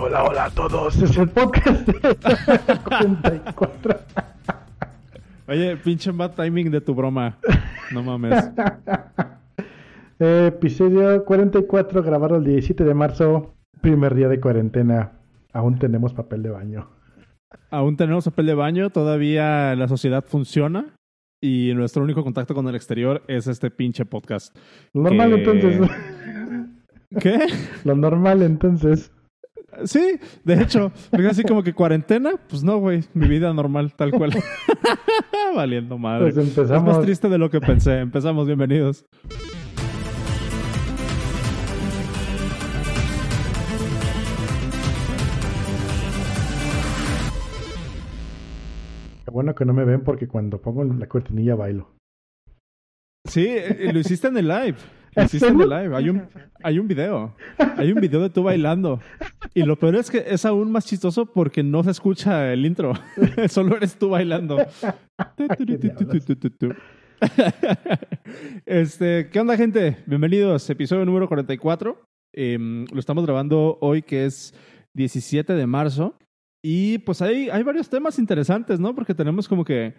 Hola, hola a todos. Es el podcast de 44. Oye, pinche bad timing de tu broma. No mames. Episodio 44, grabado el 17 de marzo, primer día de cuarentena. Aún tenemos papel de baño. Aún tenemos papel de baño, todavía la sociedad funciona y nuestro único contacto con el exterior es este pinche podcast. Lo normal Que- entonces. ¿Qué? Lo normal entonces. Sí, de hecho, así como que cuarentena, pues no, güey, mi vida normal, tal cual. Valiendo madre. Pues Es empezamos. más triste de lo que pensé. Empezamos, bienvenidos. Qué bueno que no me ven porque cuando pongo la cortinilla bailo. Sí, eh, lo hiciste en el live. Hiciste en el live. Hay un, hay un video. Hay un video de tú bailando. Y lo peor es que es aún más chistoso porque no se escucha el intro. Solo eres tú bailando. Este, ¿qué onda, gente? Bienvenidos. Episodio número 44. Em, lo estamos grabando hoy, que es 17 de marzo. Y pues hay, hay varios temas interesantes, ¿no? Porque tenemos como que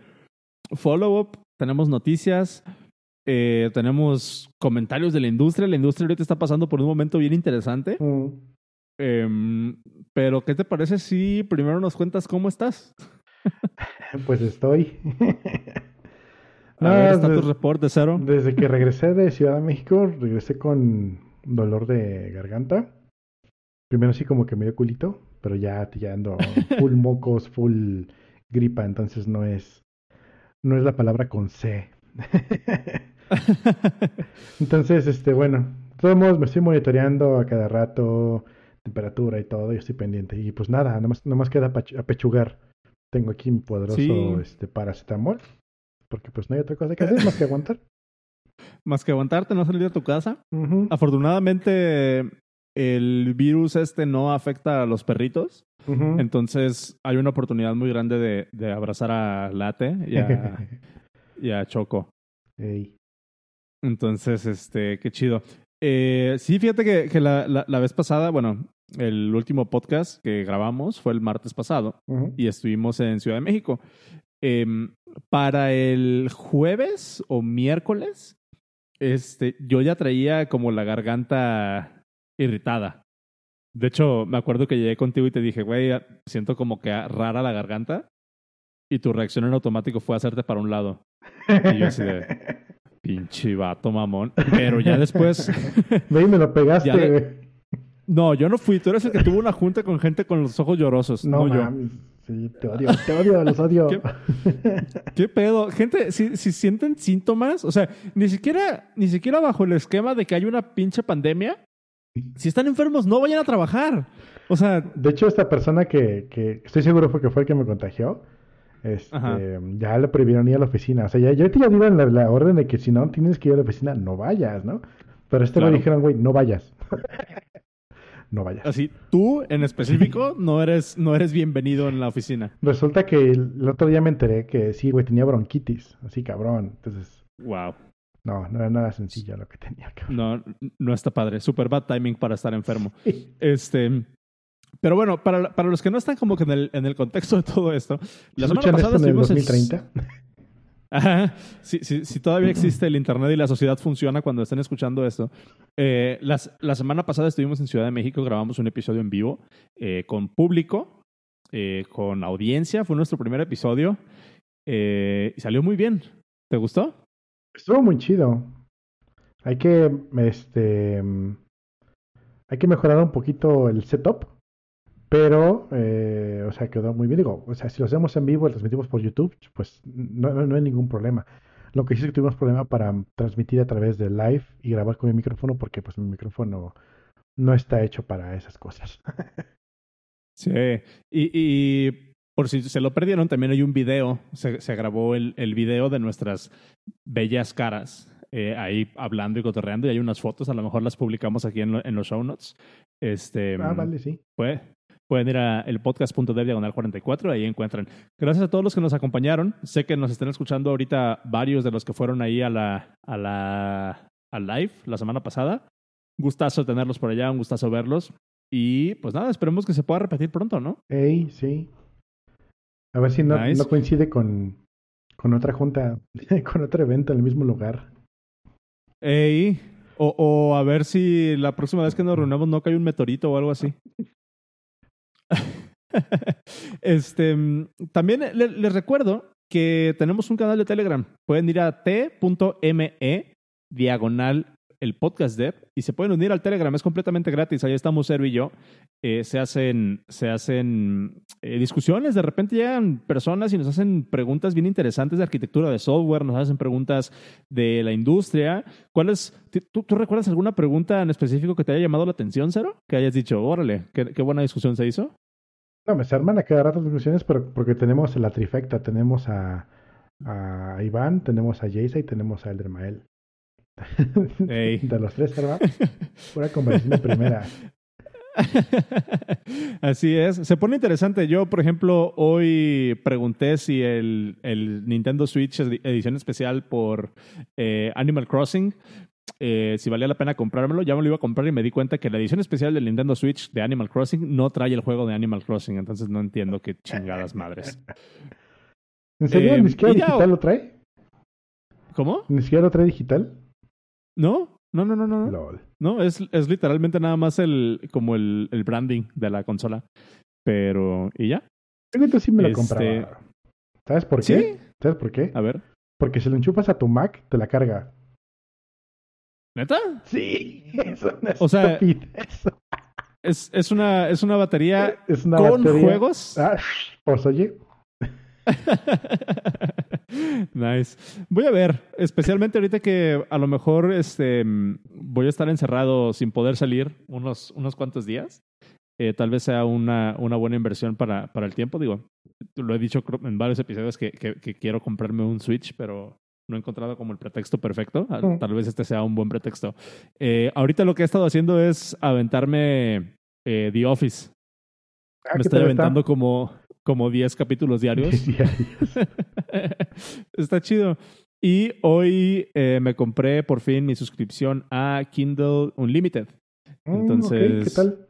follow-up, tenemos noticias, eh, tenemos comentarios de la industria. La industria ahorita está pasando por un momento bien interesante. Mm. Em, pero, ¿qué te parece si primero nos cuentas cómo estás? Pues estoy. A No, ver, des- status report de cero. Desde que regresé de Ciudad de México, regresé con dolor de garganta. Primero sí como que me dio culito, pero ya, ya ando full mocos, full gripa, entonces no es, no es la palabra con C. Entonces, este, bueno, todos modos me estoy monitoreando a cada rato, temperatura y todo, y estoy pendiente. Y pues nada, nomás, nomás queda apechugar. Tengo aquí mi poderoso Sí. este, paracetamol, porque pues no hay otra cosa que hacer más que aguantar. Más que aguantarte, no salir de tu casa. Afortunadamente, el virus este no afecta a los perritos. Entonces, hay una oportunidad muy grande de, de abrazar a Late y a, y a Choco. Ey. Entonces, este, qué chido. Eh, sí, fíjate que, que la, la, la vez pasada, bueno, el último podcast que grabamos fue el martes pasado Ujú. y estuvimos en Ciudad de México. Em, para el jueves o miércoles, este, yo ya traía como la garganta irritada. De hecho, me acuerdo que llegué contigo y te dije, güey, siento como que rara la garganta. Y tu reacción en automático fue hacerte para un lado. Y yo así de, pinche vato mamón. Pero ya después, Ve y me lo pegaste, no, yo no fui. Tú eres el que tuvo una junta con gente con los ojos llorosos, No, no, yo. mames. Sí, te odio, te odio, los odio. ¿Qué? ¿Qué pedo? Gente, si, si sienten síntomas, o sea, ni siquiera, ni siquiera bajo el esquema de que hay una pinche pandemia, si están enfermos, no vayan a trabajar. O sea, De hecho, esta persona que, que estoy seguro fue que fue el que me contagió, este, ya le prohibieron ir a la oficina. O sea, ya, ya ya dieron la, la orden de que si no tienes que ir a la oficina, no vayas, ¿no? Pero este Claro. me dijeron, güey, no vayas. no vayas. así, tú en específico no eres, no eres bienvenido en la oficina. Resulta que el, el otro día me enteré que sí, güey, tenía bronquitis. Así, cabrón. Entonces, Wow. no, no era nada sencillo lo que tenía, cabrón. No, no está padre. Super bad timing para estar enfermo. Este. Pero bueno, para, para los que no están como que en el, en el contexto de todo esto, la semana ¿Escuchan pasada en el estuvimos 2030? Ajá. Si, si, si todavía existe el Internet y la sociedad funciona cuando estén escuchando esto. Eh, las- la semana pasada estuvimos en Ciudad de México, grabamos un episodio en vivo eh, con público, eh, con audiencia. Fue nuestro primer episodio y salió muy bien. ¿Te gustó? Estuvo muy chido. Hay que, este, hay que mejorar un poquito el setup, pero, eh, o sea, quedó muy bien. Digo, o sea, si lo hacemos en vivo y lo transmitimos por YouTube, pues no, no, no hay ningún problema. Lo que sí es que tuvimos problema para transmitir a través de live y grabar con mi micrófono, porque pues mi micrófono no está hecho para esas cosas. Sí. Y, y por si se lo perdieron, también hay un video. Se, se grabó el, el video de nuestras bellas caras eh, ahí hablando y cotorreando. Y hay unas fotos, a lo mejor las publicamos aquí en, lo- en los show notes. Este, Ah, vale, sí. Puede- pueden ir a el podcast.dev diagonal 44, ahí encuentran. Gracias a todos los que nos acompañaron. Sé que nos están escuchando ahorita varios de los que fueron ahí a la, a la al live la semana pasada. Gustazo tenerlos por allá, un gustazo verlos. Y pues nada, esperemos que se pueda repetir pronto, ¿no? Ey, sí. A ver si no, Nice. no coincide con, con otra junta, con otro evento en el mismo lugar. Ey, o, o a ver si la próxima vez que nos reunamos no cae un meteorito o algo así. Este, también le- les recuerdo que tenemos un canal de Telegram. Pueden ir a t.me diagonal el podcast dev y se pueden unir al Telegram. Es completamente gratis. Ahí estamos Sergio y yo. Eh, se hacen, se hacen eh, discusiones. De repente llegan personas y nos hacen preguntas bien interesantes de arquitectura de software, nos hacen preguntas de la industria. ¿Cuál es, tú, tú recuerdas alguna pregunta en específico que te haya llamado la atención, Cero? Que hayas dicho, órale, qué, qué buena discusión se hizo. No, me se arman a cada rato discusiones, pero porque tenemos la trifecta, tenemos a, a Iván, tenemos a Jason y tenemos a Eldermael. Ey. De los tres, ¿verdad? Pura conversación de primera. Así es. Se pone interesante. Yo, por ejemplo, hoy pregunté si el, el Nintendo Switch edi- edición especial por eh, Animal Crossing, eh, si valía la pena comprármelo. Ya me lo iba a comprar y me di cuenta que la edición especial del Nintendo Switch de Animal Crossing no trae el juego de Animal Crossing. Entonces no entiendo qué chingadas madres. ¿En serio? Eh, ¿Ni siquiera y ya- digital lo trae? ¿Cómo? ¿Ni siquiera lo trae digital? ¿No? No, no, no, no. no. LOL. No, es, es literalmente nada más el, como el, el branding de la consola. Pero, ¿y ya? Que sí me lo Este- compraba. ¿Sabes por ¿Sí? qué? ¿Sabes por qué? A ver. Porque si lo enchufas a tu Mac, te la carga. ¿Neta? Sí, es una O sea, estupidez. Es, es, una, es una batería es una con batería- juegos. Ah, pues oye, nice. Voy a ver, especialmente ahorita que a lo mejor este, voy a estar encerrado sin poder salir unos, unos cuantos días. Eh, tal vez sea una, una buena inversión para, para el tiempo. Digo, lo he dicho en varios episodios que, que- que quiero comprarme un Switch, pero no he encontrado como el pretexto perfecto. Ah, Mm. Tal vez este sea un buen pretexto. Eh, ahorita lo que he estado haciendo es aventarme eh, The Office. ah, Me ¿qué estoy está? aventando como, como 10 capítulos diarios. Diarios. Está chido. Y hoy eh, me compré por fin mi suscripción a Kindle Unlimited. Mm, ok, Entonces- ¿Qué tal?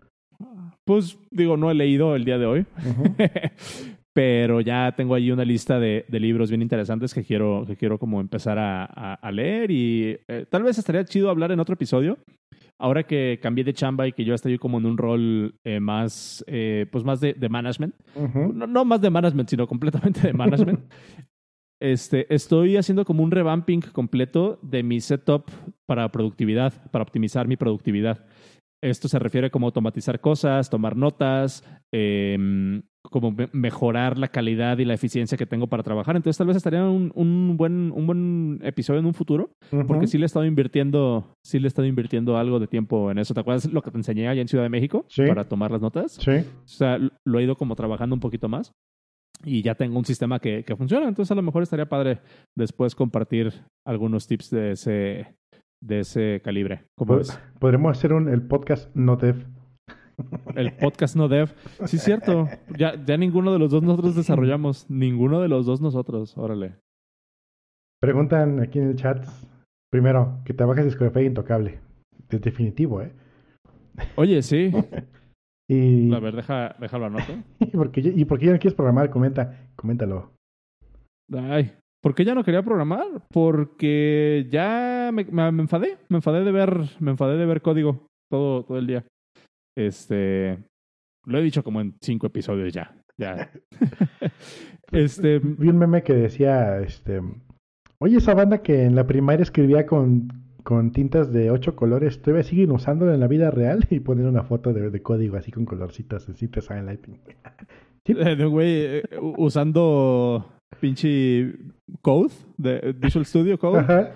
Pues digo, no he leído el día de hoy, Ujú. pero ya tengo ahí una lista de, de libros bien interesantes que quiero, que quiero como empezar a, a- a leer y eh, tal vez estaría chido hablar en otro episodio. Ahora que cambié de chamba y que yo estoy como en un rol eh, más, eh, pues más de, de management, no más de management, sino completamente de management. Este, estoy haciendo como un revamping completo de mi setup para productividad, para optimizar mi productividad. Esto se refiere como automatizar cosas, tomar notas, em, como me- mejorar la calidad y la eficiencia que tengo para trabajar. Entonces tal vez estaría un, un buen, un buen episodio en un futuro, porque Ujú. sí le he estado invirtiendo, sí le he estado invirtiendo algo de tiempo en eso. ¿Te acuerdas lo que te enseñé allá en Ciudad de México Sí. para tomar las notas? Sí. O sea, lo he ido como trabajando un poquito más y ya tengo un sistema que, que funciona. Entonces, a lo mejor estaría padre después compartir algunos tips de ese, de ese calibre. Ves? Podremos hacer un, el podcast no dev. El podcast no dev. Sí, es cierto. Ya, ya ninguno de los dos nosotros desarrollamos. Ninguno de los dos nosotros. Órale. Preguntan aquí en el chat. Primero, que trabajes discografía intocable. Es definitivo, ¿eh? Oye, sí. Y, A ver, deja, déjalo anoto. y, porque, ya- y porque ya no quieres programar, comenta, coméntalo. Ay, ¿por qué ya no quería programar? Porque ya me, me- me enfadé, me enfadé de ver, me enfadé de ver código todo, todo el día. Este, lo he dicho como en cinco episodios ya, ya. este, Vi un meme que decía, este, oye, esa banda que en la primaria escribía con, con tintas de ocho colores, ¿todavía siguen usándola en la vida real? Y poner una foto de, de código así con colorcitos, así te salen Lighting. Sí. güey eh, usando pinche code de Visual Studio Code Ajá.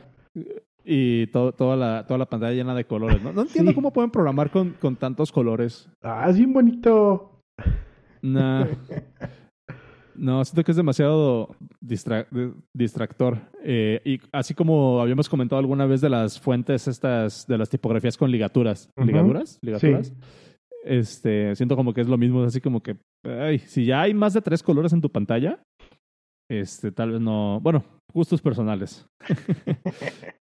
Y to- toda la toda la pantalla llena de colores. No, no entiendo Sí. cómo pueden programar con, con tantos colores. Ah, es bien bonito. Nah. No, siento que es demasiado distra- de- distractor. Eh, y así como habíamos comentado alguna vez de las fuentes estas, de las tipografías con ligaturas. Ujú. ¿Ligaturas? ¿Ligaturas? Sí. Este, siento como que es lo mismo, así como que, ay, si ya hay más de tres colores en tu pantalla, este, tal vez no, bueno, gustos personales.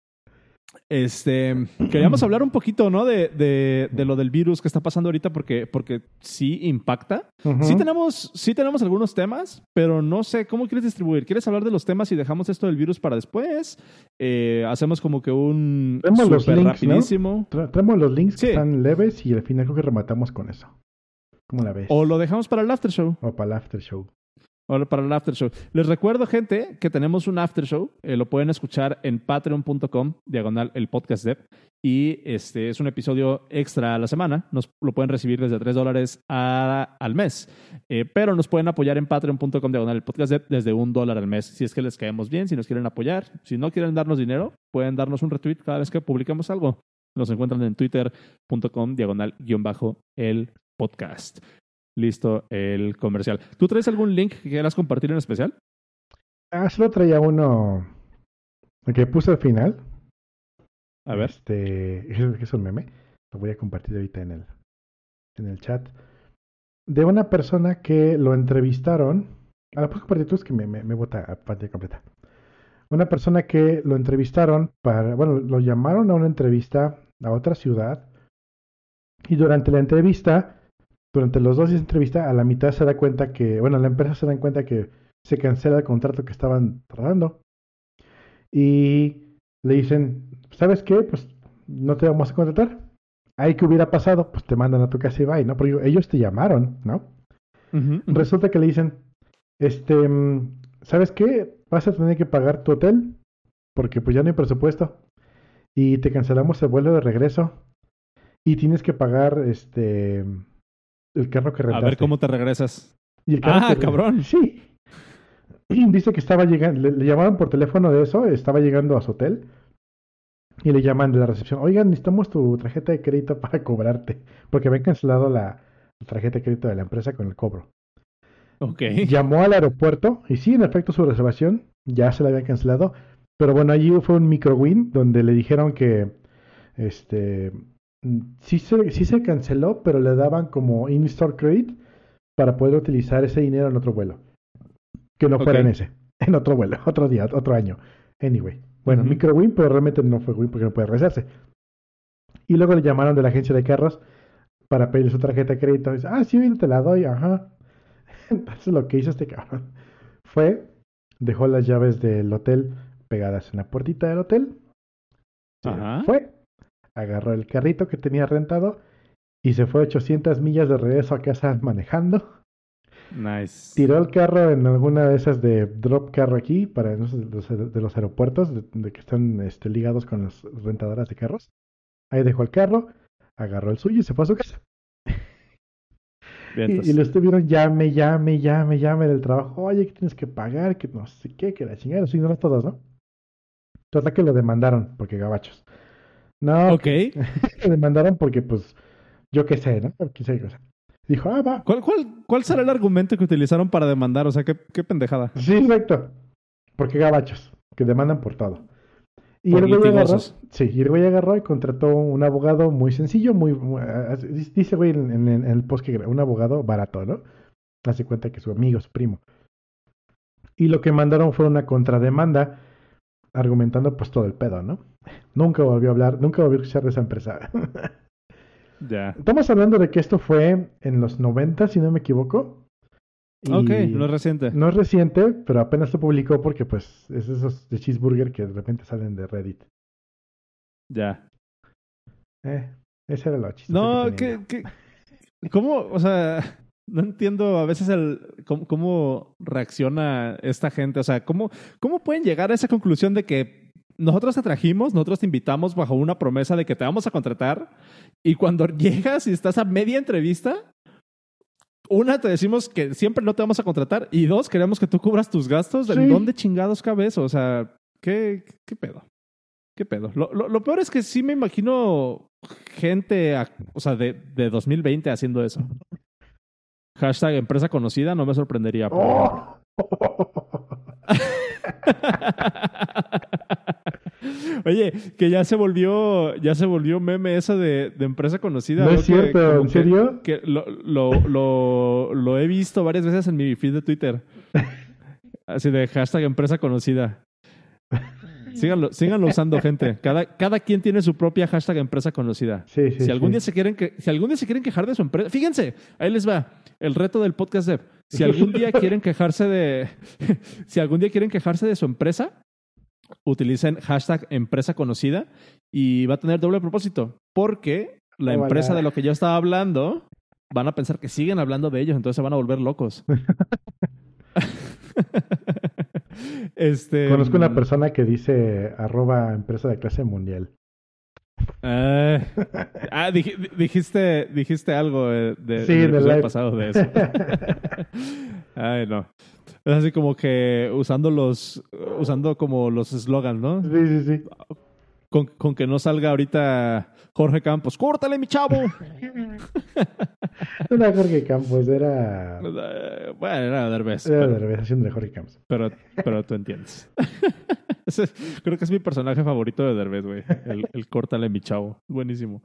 Este, queríamos hablar un poquito, ¿no? De, de, de, lo del virus que está pasando ahorita porque, porque sí impacta. Sí tenemos, sí tenemos algunos temas, pero no sé cómo quieres distribuir. ¿Quieres hablar de los temas y dejamos esto del virus para después? Eh, hacemos como que un Vemos los rapidísimo. Tra- traemos los links Sí. que están leves y al final creo que rematamos con eso. ¿Cómo la ves? O lo dejamos para el after show. O para el after show. O para el after show. Les recuerdo, gente, que tenemos un after show. Eh, lo pueden escuchar en patreon.com, diagonal el podcast dev. Y este es un episodio extra a la semana. Nos lo pueden recibir desde 3 dólares al mes. Eh, pero nos pueden apoyar en patreon.com, diagonal el podcast dev, desde un dólar al mes. Si es que les caemos bien, si nos quieren apoyar. Si no quieren darnos dinero, pueden darnos un retweet cada vez que publicamos algo. Nos encuentran en twitter.com, diagonal guion bajo el podcast. Listo el comercial. ¿Tú traes algún link que quieras compartir en especial? Ah, solo traía uno que puse al final. A ver. Este, es, es un meme. Lo voy a compartir ahorita en el, en el chat. De una persona que lo entrevistaron. Ah, puedo compartir tú, es que me, me, me bota a pantalla completa. Una persona que lo entrevistaron para. Bueno, lo llamaron a una entrevista a otra ciudad. Y durante la entrevista, durante los dos días de entrevista, a la mitad se da cuenta que. Bueno, la empresa se da cuenta que se cancela el contrato que estaban tratando. Y le dicen, ¿sabes qué? Pues no te vamos a contratar. Ahí que hubiera pasado, pues te mandan a tu casa y bye, ¿no? Porque ellos te llamaron, ¿no? Resulta que le dicen, este, mm, ¿sabes qué? Vas a tener que pagar tu hotel porque pues ya no hay presupuesto y te cancelamos el vuelo de regreso y tienes que pagar este el carro que A rentaste. ver cómo te regresas. Y el carro Ah, que- cabrón. Sí. Y dice que estaba llegando, le, le llamaron por teléfono de eso, estaba llegando a su hotel y le llaman de la recepción, oigan, necesitamos tu tarjeta de crédito para cobrarte, porque habían cancelado la, la tarjeta de crédito de la empresa con el cobro. Ok. Llamó al aeropuerto y sí, en efecto, su reservación ya se la habían cancelado, pero bueno, allí fue un micro win donde le dijeron que este sí se, sí se canceló, pero le daban como in-store credit para poder utilizar ese dinero en otro vuelo. Que no fuera en ese, en otro vuelo, otro día, otro año. Anyway, bueno, micro win, pero realmente no fue win porque no puede regresarse. Y luego le llamaron de la agencia de carros para pedirle su tarjeta de crédito. Dice, ah, sí, te la doy, ajá. Entonces lo que hizo este cabrón fue, dejó las llaves del hotel pegadas en la puertita del hotel. Ajá. Fue, agarró el carrito que tenía rentado y se fue 800 millas de regreso a casa manejando. Nice. Tiró el carro en alguna de esas de drop carro aquí, para no sé, de los, de los aeropuertos de, de que están este, ligados con las rentadoras de carros. Ahí dejó el carro, agarró el suyo y se fue a su casa. Y, y lo estuvieron llame, llame, llame, llame del trabajo. Oye, que tienes que pagar, que no sé qué, que la chingada. Los ignoró todos, ¿no? Total que lo demandaron porque gabachos. No, Ok. lo demandaron porque, pues, yo qué sé, ¿no? Qué sé, cosa. Dijo, ah, va. ¿Cuál, cuál, ¿Cuál será el argumento que utilizaron para demandar? O sea, qué, qué pendejada. Sí, exacto. Porque gabachos, que demandan por todo. Y Por el güey agarró, sí, y el güey agarró y contrató un abogado muy sencillo, muy, muy- ah, dice güey en, en- en el post que un abogado barato, ¿no? Hace cuenta que su amigo, su primo. Y lo que mandaron fue una contrademanda argumentando pues todo el pedo, ¿no? Nunca volvió a hablar, nunca volvió a escuchar de esa empresa. Ya. Estamos hablando de que esto fue en los 90, si no me equivoco. Y- Ok, no es reciente. no es reciente, pero apenas se publicó porque pues es esos de cheeseburger que de repente salen de Reddit. Ya. Eh, ese era lo chistoso. No, que que, que- ¿Cómo? O sea, no entiendo a veces el cómo, cómo reacciona esta gente. O sea, ¿cómo, ¿cómo pueden llegar a esa conclusión de que nosotros te trajimos, nosotros te invitamos bajo una promesa de que te vamos a contratar y cuando llegas y estás a media entrevista, una, te decimos que siempre no te vamos a contratar y dos, queremos que tú cubras tus gastos. ¿En Sí. dónde chingados cabe eso? O sea, ¿qué, qué pedo? ¿Qué pedo? Lo, lo- lo peor es que sí me imagino gente, a- o sea, de, de 2020 haciendo eso. Hashtag empresa conocida, no me sorprendería. ejemplo. ¡Oh! Oye, que ya se volvió, ya se volvió meme eso de, de empresa conocida. no es cierto, ¿en que- serio? Que lo, lo, lo, lo he visto varias veces en mi feed de Twitter. Así de hashtag empresa conocida. Síganlo, síganlo usando, gente. Cada, cada quien tiene su propia hashtag empresa conocida. Sí, sí, si, algún sí. día se quieren que, si algún día se quieren quejar de su empresa, fíjense, ahí les va el reto del podcast dev. Si algún día quieren quejarse de, si algún día quieren quejarse de su empresa, utilicen hashtag empresa conocida y va a tener doble propósito. Porque la empresa de lo que yo estaba hablando van a pensar que siguen hablando de ellos, entonces se van a volver locos. este, Conozco una mm, persona que dice arroba empresa de clase mundial. Ah, ah, dij- dijiste, dijiste algo eh, de, Sí, del pasado de eso. Ay, no. Es así como que usando los, usando como los eslogans, ¿no? Sí, sí, sí. Con, con que no salga ahorita Jorge Campos, ¡córtale, mi chavo! No era Jorge Campos, era. Eh, bueno, era Derbez, Era pero, de revelación de Jorge Campos. pero, pero tú entiendes. Creo que es mi personaje favorito de Derbez, güey. El, el córtale, mi chavo. Buenísimo.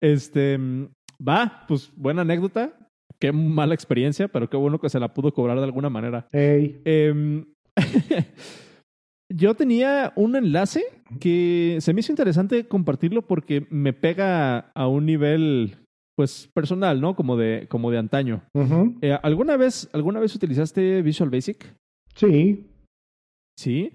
Este, mm, va, pues buena anécdota. Qué mala experiencia, pero qué bueno que se la pudo cobrar de alguna manera. Em, yo tenía un enlace que se me hizo interesante compartirlo porque me pega a un nivel, pues, personal, ¿no? Como de, como de antaño. Eh, ¿alguna, vez, ¿Alguna vez utilizaste Visual Basic? Sí. Sí.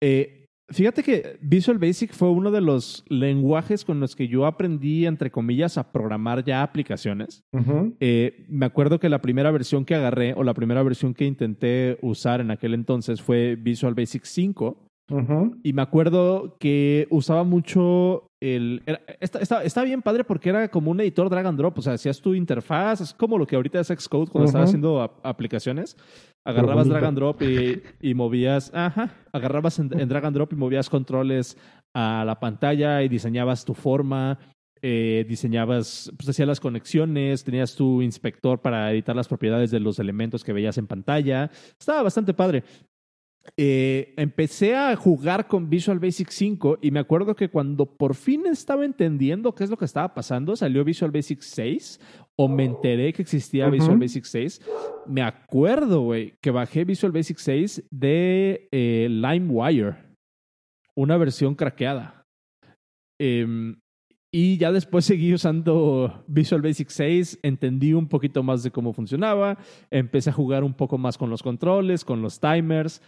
Eh, fíjate que Visual Basic fue uno de los lenguajes con los que yo aprendí, entre comillas, a programar ya aplicaciones. Eh, me acuerdo que la primera versión que agarré o la primera versión que intenté usar en aquel entonces fue Visual Basic 5. Y me acuerdo que usaba mucho el... era- está, está- está bien padre porque era como un editor drag and drop. O sea, hacías tu interfaz, es como lo que ahorita es Xcode cuando estaba Ujú. haciendo ap- aplicaciones. Agarrabas drag and drop y, y movías... Ajá. Agarrabas en, en drag and drop y movías controles a la pantalla y diseñabas tu forma. eh, diseñabas, pues hacías las conexiones, tenías tu inspector para editar las propiedades de los elementos que veías en pantalla. Estaba bastante padre eh, empecé a jugar con Visual Basic 5 y me acuerdo que cuando por fin estaba entendiendo qué es lo que estaba pasando, salió Visual Basic 6 o me enteré que existía. Visual Basic 6. Me acuerdo, güey, que bajé Visual Basic 6 de eh, LimeWire, una versión craqueada. Em, y ya después seguí usando Visual Basic 6, entendí un poquito más de cómo funcionaba, empecé a jugar un poco más con los controles, con los timers.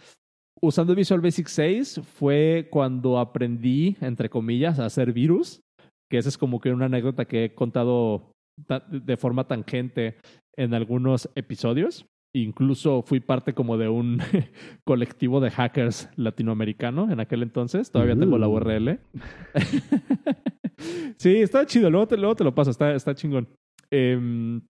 Usando Visual Basic 6 fue cuando aprendí, entre comillas, a hacer virus, que esa es como que una anécdota que he contado ta- de forma tangente en algunos episodios. Incluso fui parte como de un colectivo de hackers latinoamericano en aquel entonces. Todavía tengo la Uh. URL. sí, está chido. Luego te, luego te lo paso. Está, está chingón. Em,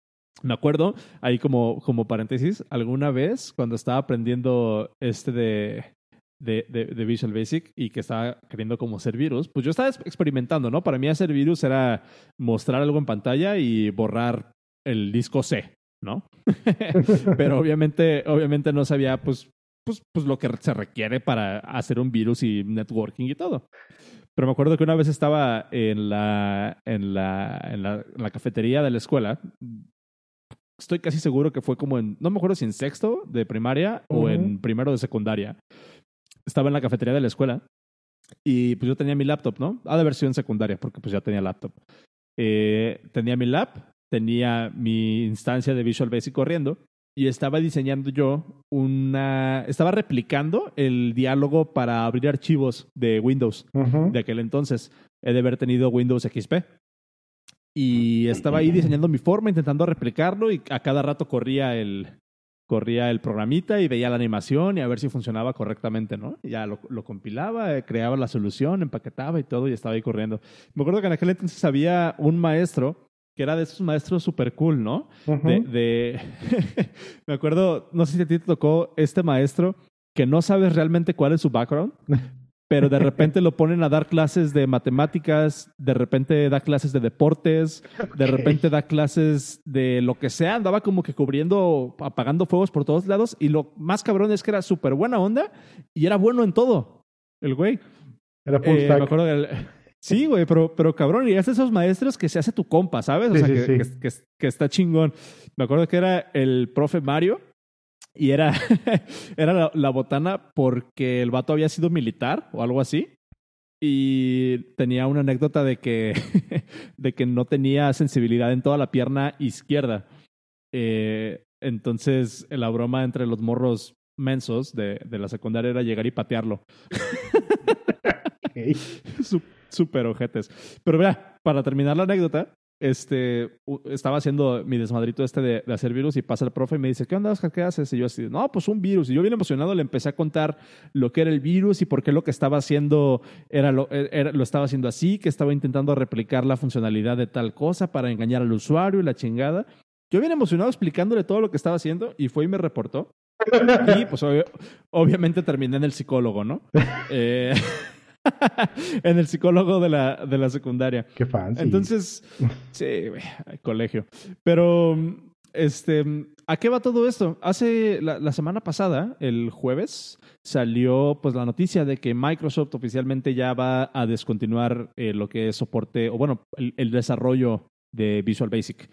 me acuerdo, ahí como, como paréntesis, alguna vez cuando estaba aprendiendo este de, de, Visual Basic y que estaba queriendo como hacer virus, pues yo estaba ex- experimentando, ¿no? Para mí hacer virus era mostrar algo en pantalla y borrar el disco C, ¿no? Pero obviamente, obviamente no sabía, pues, pues, pues lo que se requiere para hacer un virus y networking y todo. Pero me acuerdo que una vez estaba en la, en la, en la cafetería de la escuela. Estoy casi seguro que fue como en, no me acuerdo si en sexto de primaria o Ujú. en primero de secundaria. Estaba en la cafetería de la escuela y pues yo tenía mi laptop, ¿no? Ah, de versión secundaria, porque pues ya tenía laptop. Eh, tenía mi lap, tenía mi instancia de Visual Basic corriendo y estaba diseñando yo una... Estaba replicando el diálogo para abrir archivos de Windows Ujú. de aquel entonces. He de haber tenido Windows XP. Y estaba ahí diseñando mi forma, intentando replicarlo y a cada rato corría el, corría el programita y veía la animación y a ver si funcionaba correctamente, ¿no? Y ya lo, lo compilaba, eh, creaba la solución, empaquetaba y todo y estaba ahí corriendo. Me acuerdo que en aquel entonces había un maestro que era de esos maestros super cool, ¿no? De- me acuerdo, no sé si a ti te tocó este maestro que no sabes realmente cuál es su background, pero de repente lo ponen a dar clases de matemáticas, de repente da clases de deportes, de repente da clases de lo que sea, andaba como que cubriendo, apagando fuegos por todos lados y lo más cabrón es que era súper buena onda y era bueno en todo, el güey. Era full Eh, me acuerdo del- Sí, güey, pero, pero cabrón, y es de esos maestros que se hace tu compa, ¿sabes? O Sí, sea, sí, que, sí. que- que- que está chingón. Me acuerdo que era el profe Mario y era, era la, la botana porque el vato había sido militar o algo así. y tenía una anécdota de que, de que no tenía sensibilidad en toda la pierna izquierda. Eh, entonces, la broma entre los morros mensos de, de la secundaria era llegar y patearlo. Súper ojetes. Pero vea, para terminar la anécdota, este, estaba haciendo mi desmadrito este de, hacer virus y pasa el profe y me dice, ¿qué onda, Oscar? ¿Qué haces? Y yo así, no, pues un virus. Y yo bien emocionado le empecé a contar lo que era el virus y por qué lo que estaba haciendo era lo, era, lo estaba haciendo así, que estaba intentando replicar la funcionalidad de tal cosa para engañar al usuario y la chingada. Yo bien emocionado explicándole todo lo que estaba haciendo y fue y me reportó. Y pues obviamente terminé en el psicólogo, ¿no? Eh, en el psicólogo de la, de la secundaria. Qué fancy. Entonces, sí, colegio. Pero, este, ¿a qué va todo esto? Hace la, semana pasada, el jueves, salió pues la noticia de que Microsoft oficialmente ya va a descontinuar eh, lo que es soporte, o bueno, el, desarrollo de Visual Basic.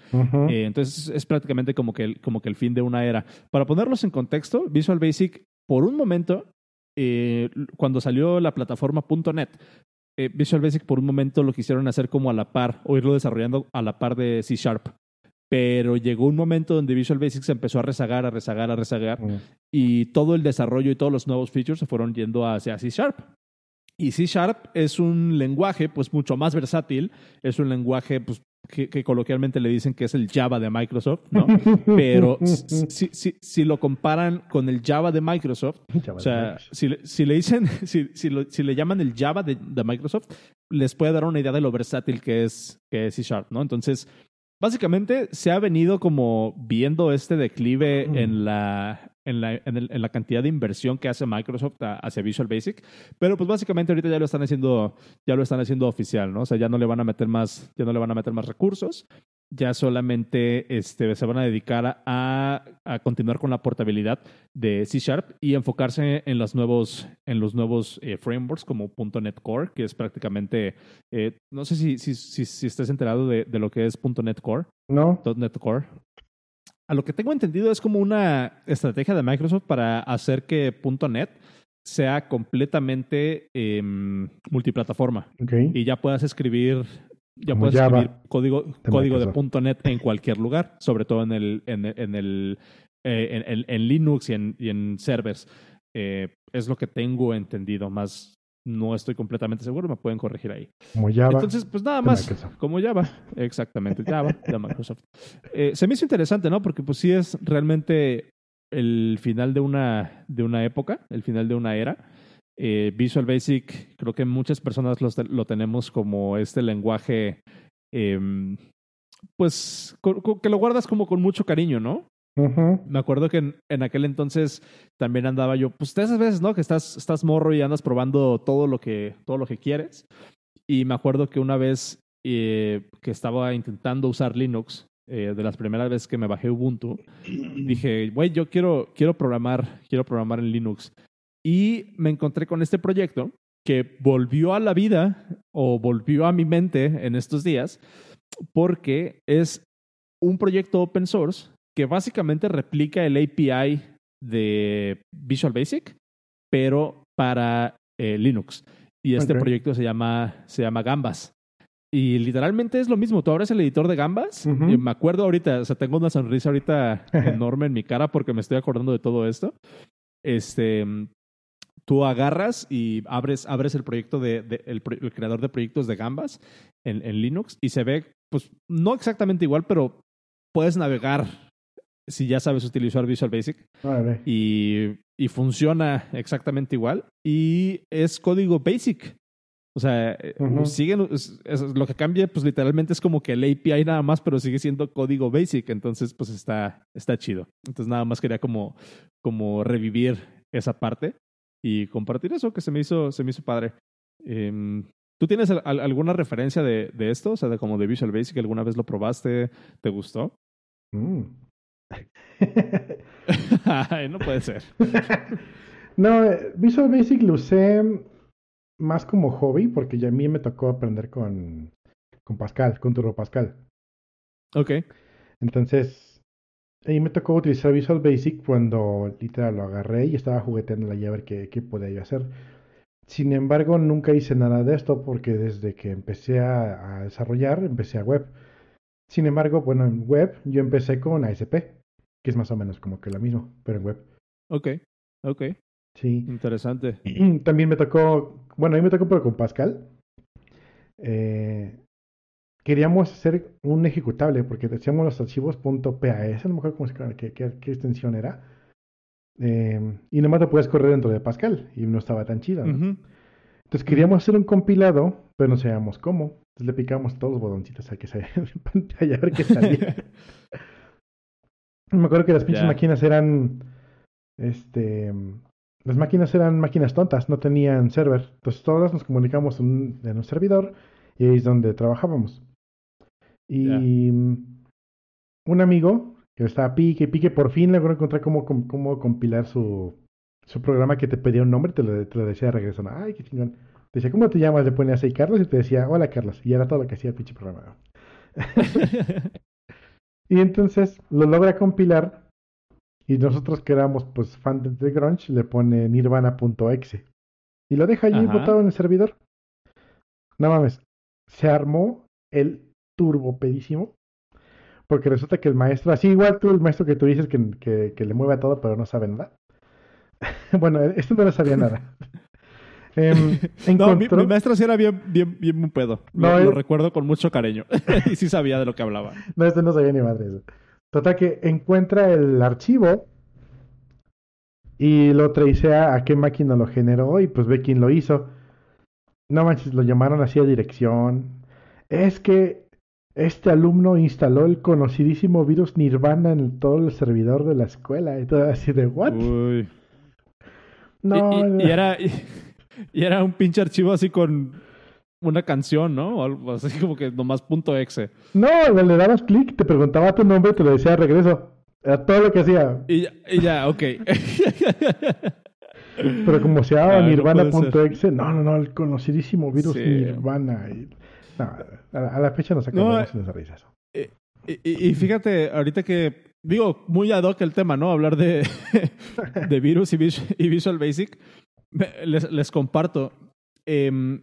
Eh, entonces es prácticamente como que, el, como que el fin de una era. Para ponerlos en contexto, Visual Basic por un momento eh, cuando salió la plataforma .NET, eh, Visual Basic por un momento lo quisieron hacer como a la par, o irlo desarrollando a la par de C Sharp. Pero llegó un momento donde Visual Basic se empezó a rezagar, a rezagar, a rezagar, mm. y todo el desarrollo y todos los nuevos features se fueron yendo hacia C Sharp. Y C Sharp es un lenguaje pues mucho más versátil, es un lenguaje pues que, coloquialmente le dicen que es el Java de Microsoft, ¿no? Pero si, si, si, lo comparan con el Java de Microsoft, o sea, si, si, le dicen, si, si, le llaman el Java de, de, Microsoft, les puede dar una idea de lo versátil que es, que es C Sharp, ¿no? Entonces, básicamente se ha venido como viendo este declive en la, en la, en, la cantidad de inversión que hace Microsoft hacia Visual Basic, pero pues básicamente ahorita ya lo están haciendo, ya lo están haciendo oficial, ¿no? O sea, ya no le van a meter más, ya no le van a meter más recursos, ya solamente este, se van a dedicar a, a continuar con la portabilidad de C Sharp y enfocarse en los nuevos, en los nuevos eh, frameworks como .NET Core, que es prácticamente, eh, no sé si, si, si, si estés enterado de, de, lo que es .NET Core. No. .NET Core a lo que tengo entendido es como una estrategia de Microsoft para hacer que .NET sea completamente em, multiplataforma. Y ya puedas escribir, ya puedes escribir código, de, código de .NET en cualquier lugar, sobre todo en el, en, el eh, en, Linux y en, y en servers. Eh, es lo que tengo entendido, más no estoy completamente seguro, me pueden corregir ahí. Como Java. Entonces, pues nada más, como Java, exactamente, Java de Microsoft. Eh, se me hizo interesante, ¿no? Porque pues sí es realmente el final de una, de una época, el final de una era. Eh, Visual Basic, creo que muchas personas lo, lo tenemos como este lenguaje, eh, pues, que lo guardas como con mucho cariño, ¿no? Me acuerdo que en, aquel entonces también andaba yo, pues esas veces, ¿no? Que estás, estás morro y andas probando todo lo que, todo lo que quieres. Y me acuerdo que una vez eh, que estaba intentando usar Linux, eh, de las primeras veces que me bajé Ubuntu, dije, güey, yo quiero, quiero programar, quiero programar en Linux. Y me encontré con este proyecto que volvió a la vida o volvió a mi mente en estos días porque es un proyecto open source que básicamente replica el API de Visual Basic, pero para eh, Linux. Y este proyecto se llama, se llama Gambas. Y literalmente es lo mismo. Tú abres el editor de Gambas. y me acuerdo ahorita, o sea, tengo una sonrisa ahorita enorme en mi cara porque me estoy acordando de todo esto. Este, tú agarras y abres, abres el proyecto de, el, creador de proyectos de Gambas en, en Linux y se ve, pues, no exactamente igual, pero puedes navegar si ya sabes utilizar Visual Basic. Y, y, funciona exactamente igual. Y es código basic. O sea, eh, siguen, lo que cambia, pues literalmente es como que el API nada más, pero sigue siendo código basic. Entonces, pues está, está chido. Entonces, nada más quería como, como revivir esa parte y compartir eso que se me hizo, se me hizo padre. Em, ¿Tú tienes alguna referencia de, de, esto? O sea, de como de Visual Basic, ¿alguna vez lo probaste? ¿Te gustó? Mm. no puede ser. no, Visual Basic lo usé más como hobby porque ya a mí me tocó aprender con, con Pascal, con Turbo Pascal. Ok. Entonces, ahí me tocó utilizar Visual Basic cuando literal lo agarré y estaba jugueteando la a ver qué, qué podía yo hacer. Sin embargo, nunca hice nada de esto porque desde que empecé a, a desarrollar, empecé a web. Sin embargo, bueno, en web yo empecé con ASP, que es más o menos como que lo mismo, pero en web. Ok, ok. Sí. Interesante. También me tocó, bueno, a mí me tocó pero con Pascal. Eh, queríamos hacer un ejecutable porque decíamos los archivos .pas, a lo mejor cómo se- qué, qué- qué extensión era. Eh, y nomás lo puedes correr dentro de Pascal y no estaba tan chido. Entonces queríamos hacer un compilado, pero no sabíamos cómo. Entonces le picamos todos los botoncitos a que salía en pantalla a ver qué salía. Me acuerdo que las pinches máquinas eran, este, las máquinas eran máquinas tontas, no tenían server. Entonces todas nos comunicamos en un, en un servidor y ahí es donde trabajábamos. Y un amigo que estaba pique, y pique, por fin logró encontrar cómo, cómo, cómo compilar su, su programa que te pedía un nombre, te lo, te lo decía de regreso. ¿no? Ay, qué chingón. Te decía, ¿cómo te llamas? Le ponías ahí Carlos y te decía, hola Carlos. Y era todo lo que hacía el pinche programa. Y entonces lo logra compilar y nosotros que éramos pues fan de, de grunge le pone nirvana.exe y lo deja allí Ajá. botado en el servidor. No mames, se armó el turbo pedísimo porque resulta que el maestro, así igual tú, el maestro que tú dices que, que, que le mueve a todo pero no sabe nada. bueno, este no le sabía nada. Em, No, mi, mi maestro sí era bien, bien, bien un pedo. No, lo, lo él- recuerdo con mucho cariño. y sí sabía de lo que hablaba. No, este no sabía ni madre eso. Total que encuentra el archivo y lo tracea a qué máquina lo generó y pues ve quién lo hizo. No manches, lo llamaron así a dirección. Es que este alumno instaló el conocidísimo virus Nirvana en todo el servidor de la escuela. Y todo así de, ¿what? Uy. No, y, y- no. y era, y, era un pinche archivo así con una canción, ¿no? O algo así como que nomás punto exe. no, le, le dabas clic, te preguntaba tu nombre y te lo decía de regreso. Era todo lo que hacía. Y ya, y ya ok. Pero como se llamaba no Nirvana.exe, no, no, no, el conocidísimo virus Sí. Nirvana. y- no, a, la, a la fecha nos No, y nos da risa eso. Y, y- y fíjate, ahorita que digo, muy ad hoc el tema, ¿no? Hablar de, de virus y Visual Basic. Les, les comparto. em,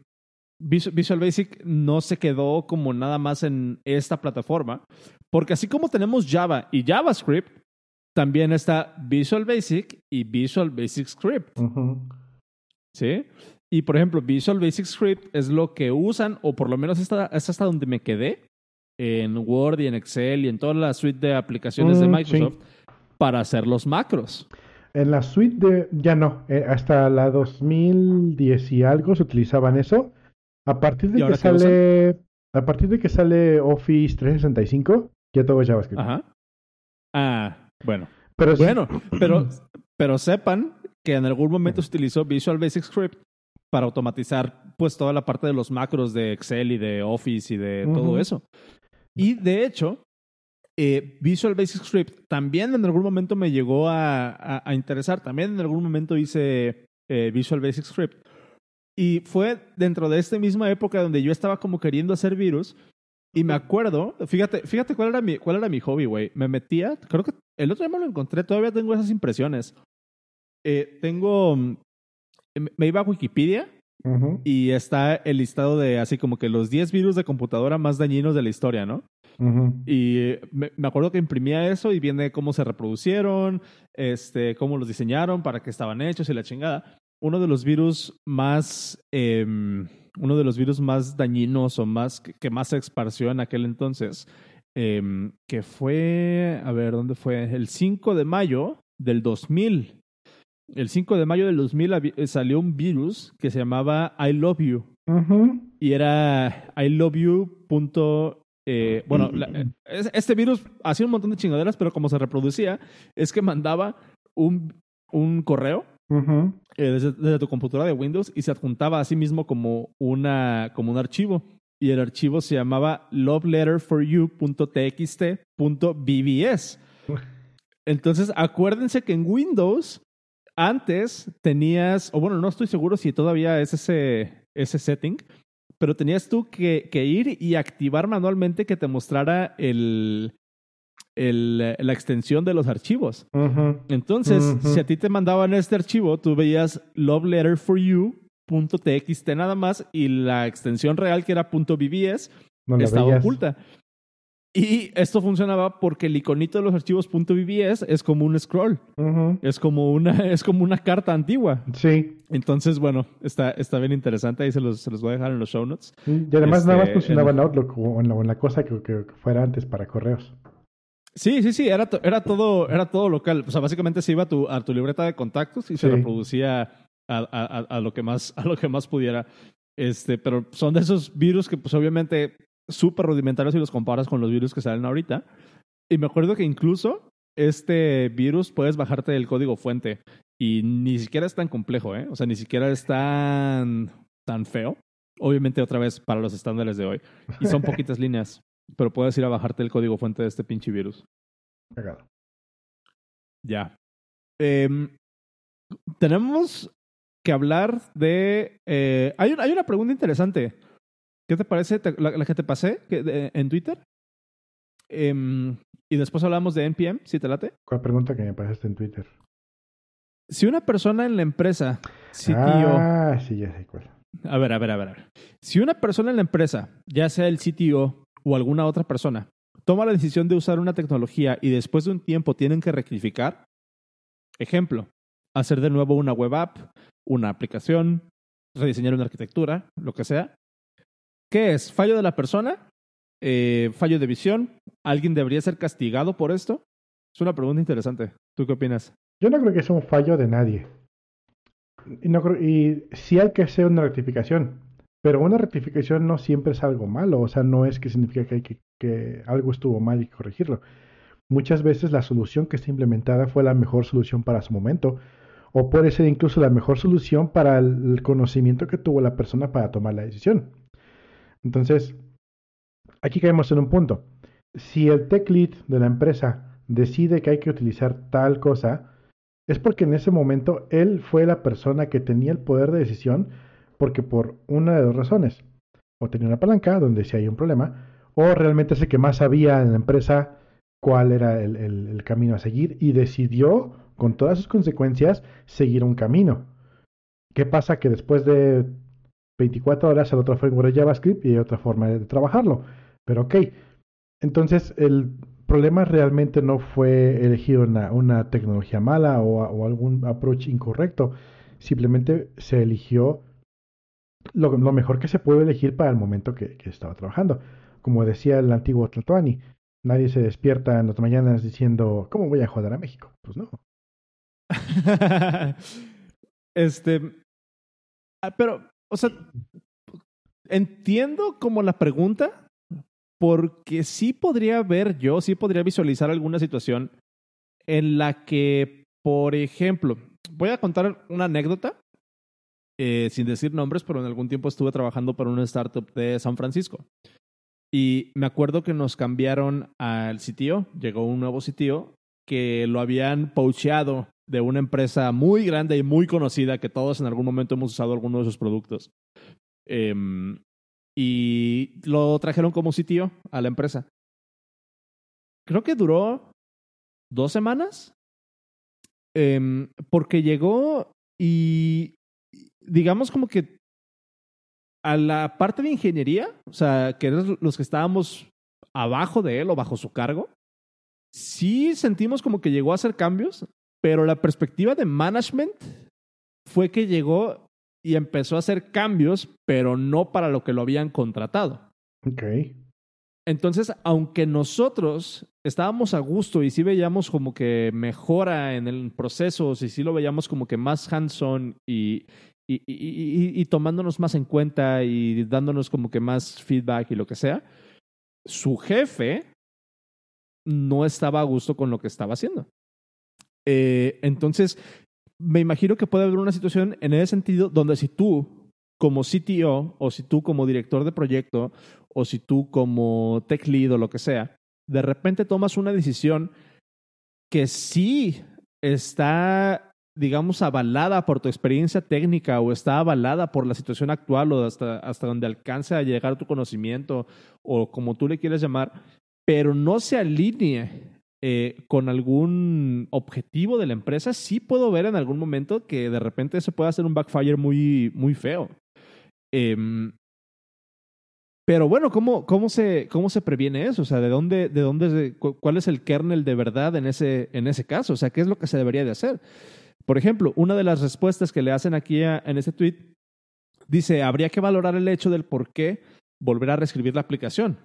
Vis- Visual Basic no se quedó como nada más en esta plataforma, porque así como tenemos Java y JavaScript, también está Visual Basic y Visual Basic Script. ¿Sí? Y por ejemplo, Visual Basic Script es lo que usan, o por lo menos es hasta donde me quedé, en Word y en Excel y en toda la suite de aplicaciones de Mm, Microsoft, para hacer los macros. En la suite de. Ya no, eh, hasta la 2010 y algo se utilizaban eso. A partir de ¿Y que sale. A partir de que sale Office 365, ya todo es JavaScript. Ajá. Ah, bueno. Pero sí- Bueno, pero, pero sepan que en algún momento se utilizó Visual Basic Script para automatizar pues toda la parte de los macros de Excel y de Office y de todo eso. Y de hecho, eh, Visual Basic Script también en algún momento me llegó a, a- a interesar. También en algún momento hice eh, Visual Basic Script. Y fue dentro de esta misma época donde yo estaba como queriendo hacer virus. Y me acuerdo, fíjate, fíjate cuál era mi, cuál era mi hobby, güey. Me metía, creo que el otro día me lo encontré, todavía tengo esas impresiones. Eh, tengo, mm, me- iba a Wikipedia y está el listado de así como que los 10 virus de computadora más dañinos de la historia, ¿no? Y eh, me, me acuerdo que imprimía eso y viene cómo se reproducieron, este, cómo los diseñaron, para qué estaban hechos y la chingada. Uno de los virus más, em, uno de los virus más dañinos o más que, que más se esparció en aquel entonces, em, que fue, a ver, ¿dónde fue? El 5 de mayo del 2000. El 5 de mayo del 2000 habi- eh, salió un virus que se llamaba I Love You y era I love you. punto, eh, bueno, la- eh, es- este virus hacía un montón de chingaderas, pero como se reproducía, es que mandaba un, un correo eh, desde, desde tu computadora de Windows y se adjuntaba a sí mismo como, una, como un archivo. Y el archivo se llamaba loveletterforyou.txt.bbs. Entonces, acuérdense que en Windows antes tenías, o bueno, no estoy seguro si todavía es ese, ese setting, pero tenías tú que, que ir y activar manualmente que te mostrara el, el, la extensión de los archivos. Entonces, si a ti te mandaban este archivo, tú veías Love Letter for You .txt nada más y la extensión real que era .bbs No estaba veías. oculta. Y esto funcionaba porque el iconito de los archivos .bbs es como un scroll, es como una, es como una carta antigua. Sí. Entonces, bueno, está, está bien interesante. Ahí se los, se los voy a dejar en los show notes. Y además nada más Este, funcionaba en- en Outlook o en la, en la cosa que, que- que fuera antes para correos. Sí, sí, sí, era, to- era, todo, era todo local. O sea, básicamente se iba a tu, a tu libreta de contactos y se reproducía a- a lo que más, a lo que más pudiera. Este, pero son de esos virus que, pues, obviamente, súper rudimentarios si los comparas con los virus que salen ahorita. Y me acuerdo que incluso este virus puedes bajarte el código fuente y ni siquiera es tan complejo, ¿eh? O sea, ni siquiera es tan, tan feo. Obviamente, otra vez, para los estándares de hoy. Y son poquitas líneas, pero puedes ir a bajarte el código fuente de este pinche virus. Cagado. Ya. Em, tenemos que hablar de... eh, hay, un- hay una pregunta interesante. ¿Qué te parece te- la, la que te pasé que- de- en Twitter? Em, y después hablamos de NPM, si te late. ¿Cuál pregunta que me pasaste en Twitter? Si una persona en la empresa, CTO... Ah, sí, ya sé cuál. A ver, a ver, a ver, a ver. Si una persona en la empresa, ya sea el CTO o alguna otra persona, toma la decisión de usar una tecnología y después de un tiempo tienen que rectificar, ejemplo, hacer de nuevo una web app, una aplicación, rediseñar una arquitectura, lo que sea. ¿Qué es? ¿Fallo de la persona? Eh, ¿Fallo de visión? ¿Alguien debería ser castigado por esto? Es una pregunta interesante. ¿Tú qué opinas? Yo no creo que sea un fallo de nadie. Y, no creo- y sí hay que hacer una rectificación. Pero una rectificación no siempre es algo malo. O sea, no es que significa que, hay que, que algo estuvo mal y corregirlo. Muchas veces la solución que está implementada fue la mejor solución para su momento. O puede ser incluso la mejor solución para el conocimiento que tuvo la persona para tomar la decisión. Entonces, aquí caemos en un punto. Si el tech lead de la empresa decide que hay que utilizar tal cosa, es porque en ese momento él fue la persona que tenía el poder de decisión, porque por una de dos razones, o tenía una palanca donde si hay un problema, o realmente es el que más sabía en la empresa cuál era el camino a seguir y decidió, con todas sus consecuencias, seguir un camino. ¿Qué pasa? Que después de 24 horas el otro framework de JavaScript y hay otra forma de trabajarlo. Pero ok, entonces el problema realmente no fue elegir una, tecnología mala o, algún approach incorrecto, simplemente se eligió lo, lo mejor que se puede elegir para el momento que, que estaba trabajando. Como decía el antiguo Tlatoani, nadie se despierta en las mañanas diciendo, ¿cómo voy a joder a México? Pues no. este. ah, Pero, o sea, entiendo como la pregunta, porque sí podría ver yo, sí podría visualizar alguna situación en la que, por ejemplo, voy a contar una anécdota, eh, sin decir nombres, pero en algún tiempo estuve trabajando para una startup de San Francisco. Y me acuerdo que nos cambiaron al sitio, llegó un nuevo sitio que lo habían pocheado de una empresa muy grande y muy conocida que todos en algún momento hemos usado alguno de sus productos. Em, y lo trajeron como sitio a la empresa. Creo que duró dos semanas. Em, porque llegó y digamos como que a la parte de ingeniería, o sea, que eran los que estábamos abajo de él o bajo su cargo, sí sentimos como que llegó a hacer cambios, pero la perspectiva de management fue que llegó y empezó a hacer cambios, pero no para lo que lo habían contratado. Ok. Entonces, aunque nosotros estábamos a gusto y sí veíamos como que mejora en el proceso, y sí lo veíamos como que más hands-on y, y, y- y- y tomándonos más en cuenta y dándonos como que más feedback y lo que sea, su jefe no estaba a gusto con lo que estaba haciendo. Eh, entonces, me imagino que puede haber una situación en ese sentido donde si tú, como CTO, o si tú como director de proyecto, o si tú como tech lead o lo que sea, de repente tomas una decisión que sí está, digamos, avalada por tu experiencia técnica o está avalada por la situación actual o hasta, hasta donde alcance a llegar tu conocimiento o como tú le quieras llamar, pero no se alinee eh, con algún objetivo de la empresa, sí puedo ver en algún momento que de repente se puede hacer un backfire muy, muy feo. Em, pero bueno, ¿cómo, cómo, se, ¿cómo se previene eso? O sea, ¿de dónde, de dónde, cuál es el kernel de verdad en ese, en ese caso? O sea, ¿qué es lo que se debería de hacer? Por ejemplo, una de las respuestas que le hacen aquí en este tweet dice, habría que valorar el hecho del por qué volver a reescribir la aplicación.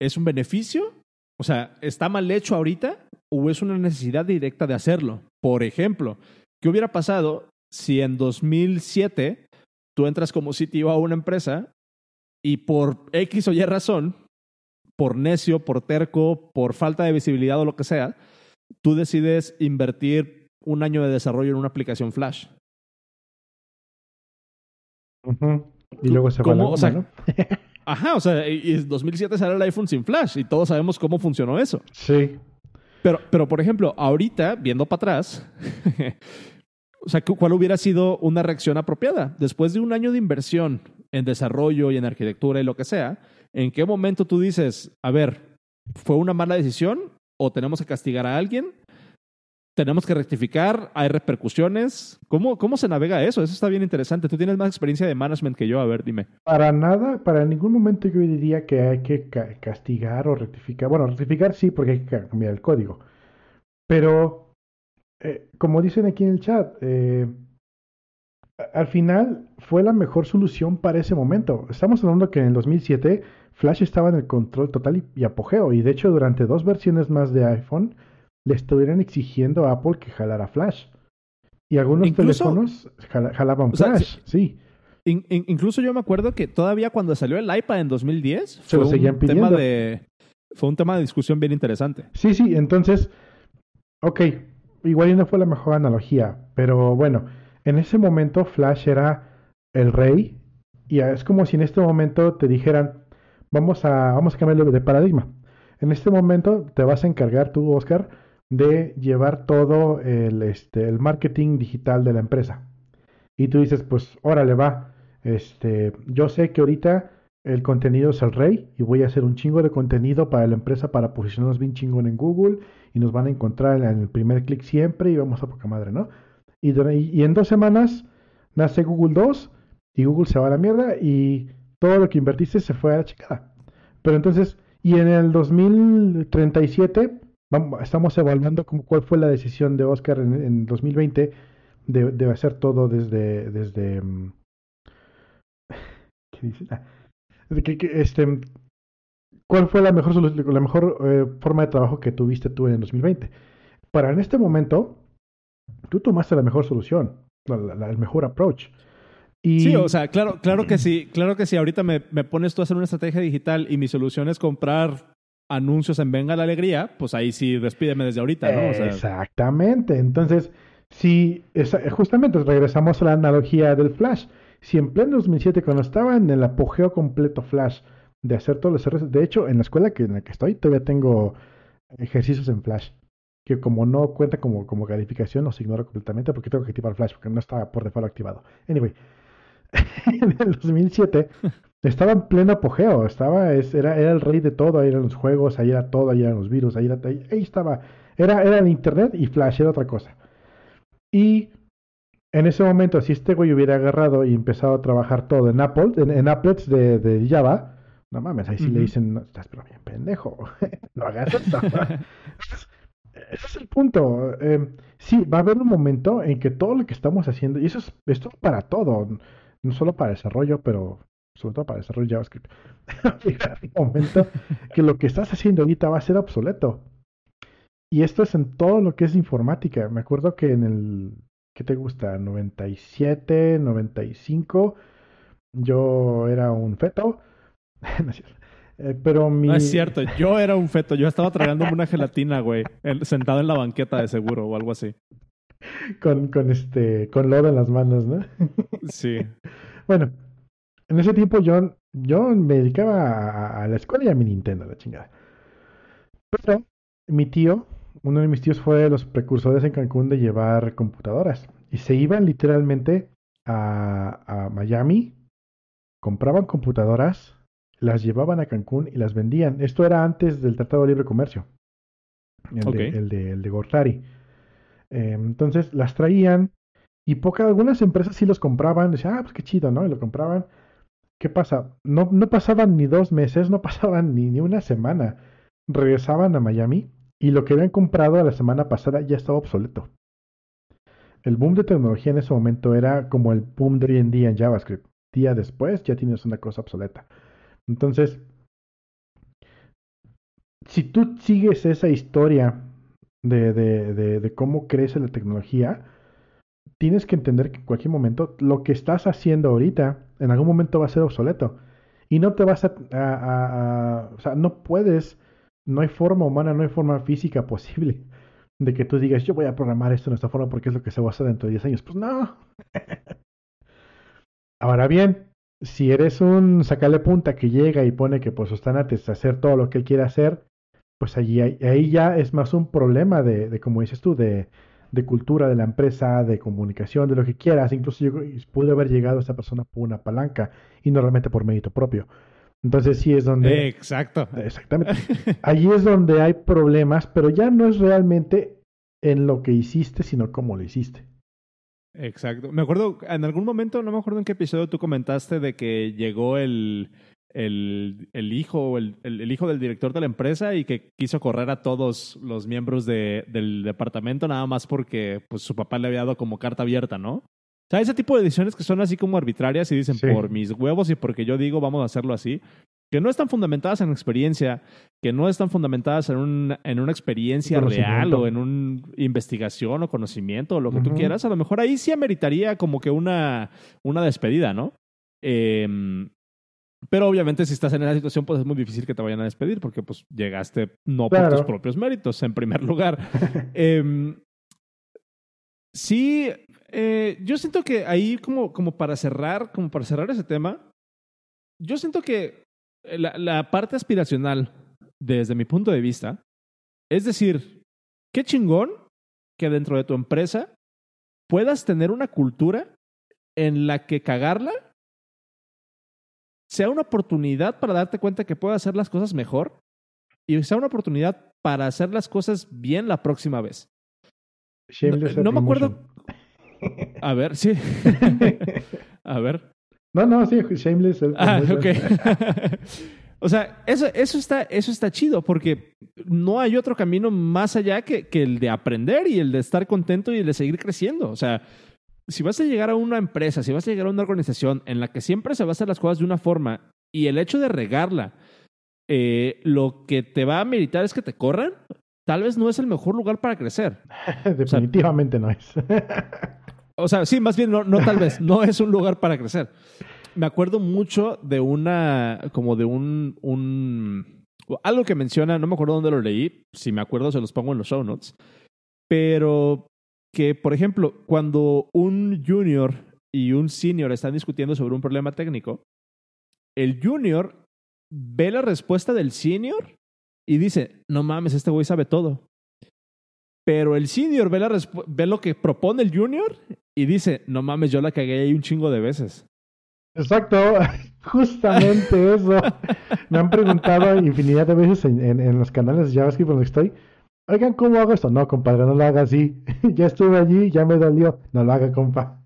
¿Es un beneficio? O sea, ¿está mal hecho ahorita o es una necesidad directa de hacerlo? Por ejemplo, ¿qué hubiera pasado si en 2007 tú entras como CTO a una empresa y por X o Y razón, por necio, por terco, por falta de visibilidad o lo que sea, tú decides invertir un año de desarrollo en una aplicación Flash. Y luego se fue la ¿no? Ajá, o sea, y en 2007 sale el iPhone sin Flash y todos sabemos cómo funcionó eso. Sí. Pero, pero por ejemplo, ahorita, viendo para atrás, o sea, ¿cuál hubiera sido una reacción apropiada? Después de un año de inversión en desarrollo y en arquitectura y lo que sea, ¿en qué momento tú dices, a ver, fue una mala decisión o tenemos que castigar a alguien? ¿Tenemos que rectificar? ¿Hay repercusiones? ¿Cómo, ¿Cómo se navega eso? Eso está bien interesante. Tú tienes más experiencia de management que yo. A ver, dime. Para nada, para ningún momento yo diría que hay que castigar o rectificar. Bueno, rectificar sí, porque hay que cambiar el código. Pero, eh, como dicen aquí en el chat, eh, al final fue la mejor solución para ese momento. Estamos hablando que en el 2007 Flash estaba en el control total y, apogeo y de hecho durante dos versiones más de iPhone le estuvieran exigiendo a Apple que jalara Flash. Y algunos teléfonos jalaban Flash, sí. incluso yo me acuerdo que todavía cuando salió el iPad en 2010 fue un tema de fue un tema de discusión bien interesante. Sí, sí, entonces, ok, igual no fue la mejor analogía, pero bueno, en ese momento Flash era el rey y es como si en este momento te dijeran, vamos a, vamos a cambiar de paradigma. En este momento te vas a encargar tú, Oscar, de llevar todo el, este, el marketing digital de la empresa. Y tú dices, pues órale, va. Este, yo sé que ahorita el contenido es el rey y voy a hacer un chingo de contenido para la empresa para posicionarnos bien chingón en Google y nos van a encontrar en el primer clic siempre y vamos a poca madre, ¿no? Y, en dos semanas nace Google 2 y Google se va a la mierda y todo lo que invertiste se fue a la chicada. Pero entonces, y en el 2037, estamos evaluando como, cuál fue la decisión de Oscar en, en 2020 de, de, hacer todo desde... desde mm, ¿Qué dice? Ah, este, ¿Cuál fue la mejor, la mejor eh, forma de trabajo que tuviste tú en el 2020? Para en este momento, tú tomaste la mejor solución, el mejor approach. Sí, o sea, claro, claro que sí, claro que sí. Ahorita me, me, pones tú a hacer una estrategia digital y mi solución es comprar anuncios en Venga la Alegría, pues ahí sí despídeme desde ahorita, ¿no? Exactamente. Entonces, si justamente regresamos a la analogía del Flash. Si en pleno 2007, cuando estaba en el apogeo completo Flash de hacer todos los errores, de hecho, en la escuela que, en la que estoy, todavía tengo ejercicios en Flash que como no cuenta como, como calificación, los ignoro completamente porque tengo que activar Flash porque no estaba por default activado. Anyway, en el 2007 estaba en pleno apogeo, estaba, era, era el rey de todo, ahí eran los juegos, ahí era todo, ahí eran los virus, ahí, era, ahí, estaba, era, era el Internet y Flash era otra cosa. Y en ese momento, si este güey hubiera agarrado y empezado a trabajar todo en Apple, en, applets de, de, Java, no mames, ahí sí le dicen, estás pero bien pendejo, no hagas esto. ese es el punto. Eh, sí, va a haber un momento en que todo lo que estamos haciendo, y eso es esto para todo, no solo para desarrollo, pero sobre todo para desarrollo JavaScript, va a un momento que lo que estás haciendo ahorita va a ser obsoleto. Y esto es en todo lo que es informática. Me acuerdo que en el, ¿qué te gusta? 97, 95, yo era un feto. no es cierto. Eh, pero mi... No es cierto, yo era un feto, yo estaba tragándome una gelatina, güey, sentado en la banqueta de seguro o algo así. Con, con este, con lodo en las manos, ¿no? Sí. bueno, en ese tiempo yo, yo me dedicaba a, la escuela y a mi Nintendo, la chingada. Pero mi tío, uno de mis tíos fue de los precursores en Cancún de llevar computadoras. Y se iban literalmente a, a Miami, compraban computadoras las llevaban a Cancún y las vendían. Esto era antes del Tratado de Libre Comercio. el, de, el, de, el de Gortari. Eh, entonces las traían y pocas, algunas empresas sí los compraban, decían, ah, pues qué chido, ¿no? Y lo compraban. ¿Qué pasa? No, no pasaban ni dos meses, no pasaban ni, ni una semana. Regresaban a Miami y lo que habían comprado la semana pasada ya estaba obsoleto. El boom de tecnología en ese momento era como el boom de hoy en día en JavaScript. Día después ya tienes una cosa obsoleta. Entonces, si tú sigues esa historia de, de, de, de cómo crece la tecnología, tienes que entender que en cualquier momento lo que estás haciendo ahorita en algún momento va a ser obsoleto. Y no te vas a, O sea, no puedes. No hay forma humana, no hay forma física posible de que tú digas, yo voy a programar esto de esta forma porque es lo que se va a hacer dentro de 10 años. Pues no. Ahora bien, si eres un sacarle punta que llega y pone que pues de hacer todo lo que él quiere hacer, pues allí, ahí ya es más un problema de, de como dices tú, de, de cultura de la empresa, de comunicación, de lo que quieras. Incluso yo pude haber llegado a esa persona por una palanca y no realmente por mérito propio. Entonces sí es donde... Exacto. Exactamente. Allí es donde hay problemas, pero ya no es realmente en lo que hiciste, sino cómo lo hiciste. Exacto. Me acuerdo, en algún momento, no me acuerdo en qué episodio tú comentaste de que llegó el, el, el hijo, el, el, hijo del director de la empresa y que quiso correr a todos los miembros de, del departamento nada más porque pues, su papá le había dado como carta abierta, ¿no? O sea, ese tipo de decisiones que son así como arbitrarias y dicen Sí. por mis huevos y porque yo digo vamos a hacerlo así, que no están fundamentadas en experiencia, que no están fundamentadas en, un, en una experiencia real o en una investigación o conocimiento o lo que tú quieras, a lo mejor ahí sí ameritaría como que una, una despedida, ¿no? Em, pero obviamente si estás en esa situación, pues es muy difícil que te vayan a despedir porque pues llegaste no por tus propios méritos, en primer lugar. Em, sí, eh, yo siento que ahí como, como para cerrar, como para cerrar ese tema, yo siento que la, la parte aspiracional, desde mi punto de vista, es decir, qué chingón que dentro de tu empresa puedas tener una cultura en la que cagarla sea una oportunidad para darte cuenta que puedes hacer las cosas mejor y sea una oportunidad para hacer las cosas bien la próxima vez. Shameless no me acuerdo-. A ver, sí. A ver. no, no, sí, Shameless. Ah, ok. o sea, eso, eso, está, eso está chido porque no hay otro camino más allá que, que el de aprender y el de estar contento y el de seguir creciendo. O sea, si vas a llegar a una empresa, si vas a llegar a una organización en la que siempre se van a hacer las cosas de una forma y el hecho de regarla, eh, lo que te va a meritar es que te corran, tal vez no es el mejor lugar para crecer. Definitivamente no es. O sea, sí, más bien no, no tal vez, no es un lugar para crecer. Me acuerdo mucho de una, como de un, un, algo que menciona, no me acuerdo dónde lo leí, si me acuerdo se los pongo en los show notes, pero que, por ejemplo, cuando un junior y un senior están discutiendo sobre un problema técnico, el junior ve la respuesta del senior y dice, no mames, este güey sabe todo. Pero el senior ve, la ve lo que propone el junior y dice, no mames, yo la cagué ahí un chingo de veces. Exacto, justamente eso. Me han preguntado infinidad de veces en, en- en los canales de JavaScript donde estoy. Oigan, ¿cómo hago esto? No, compadre, no lo haga así. ya estuve allí, ya me dolió. No lo haga, compa.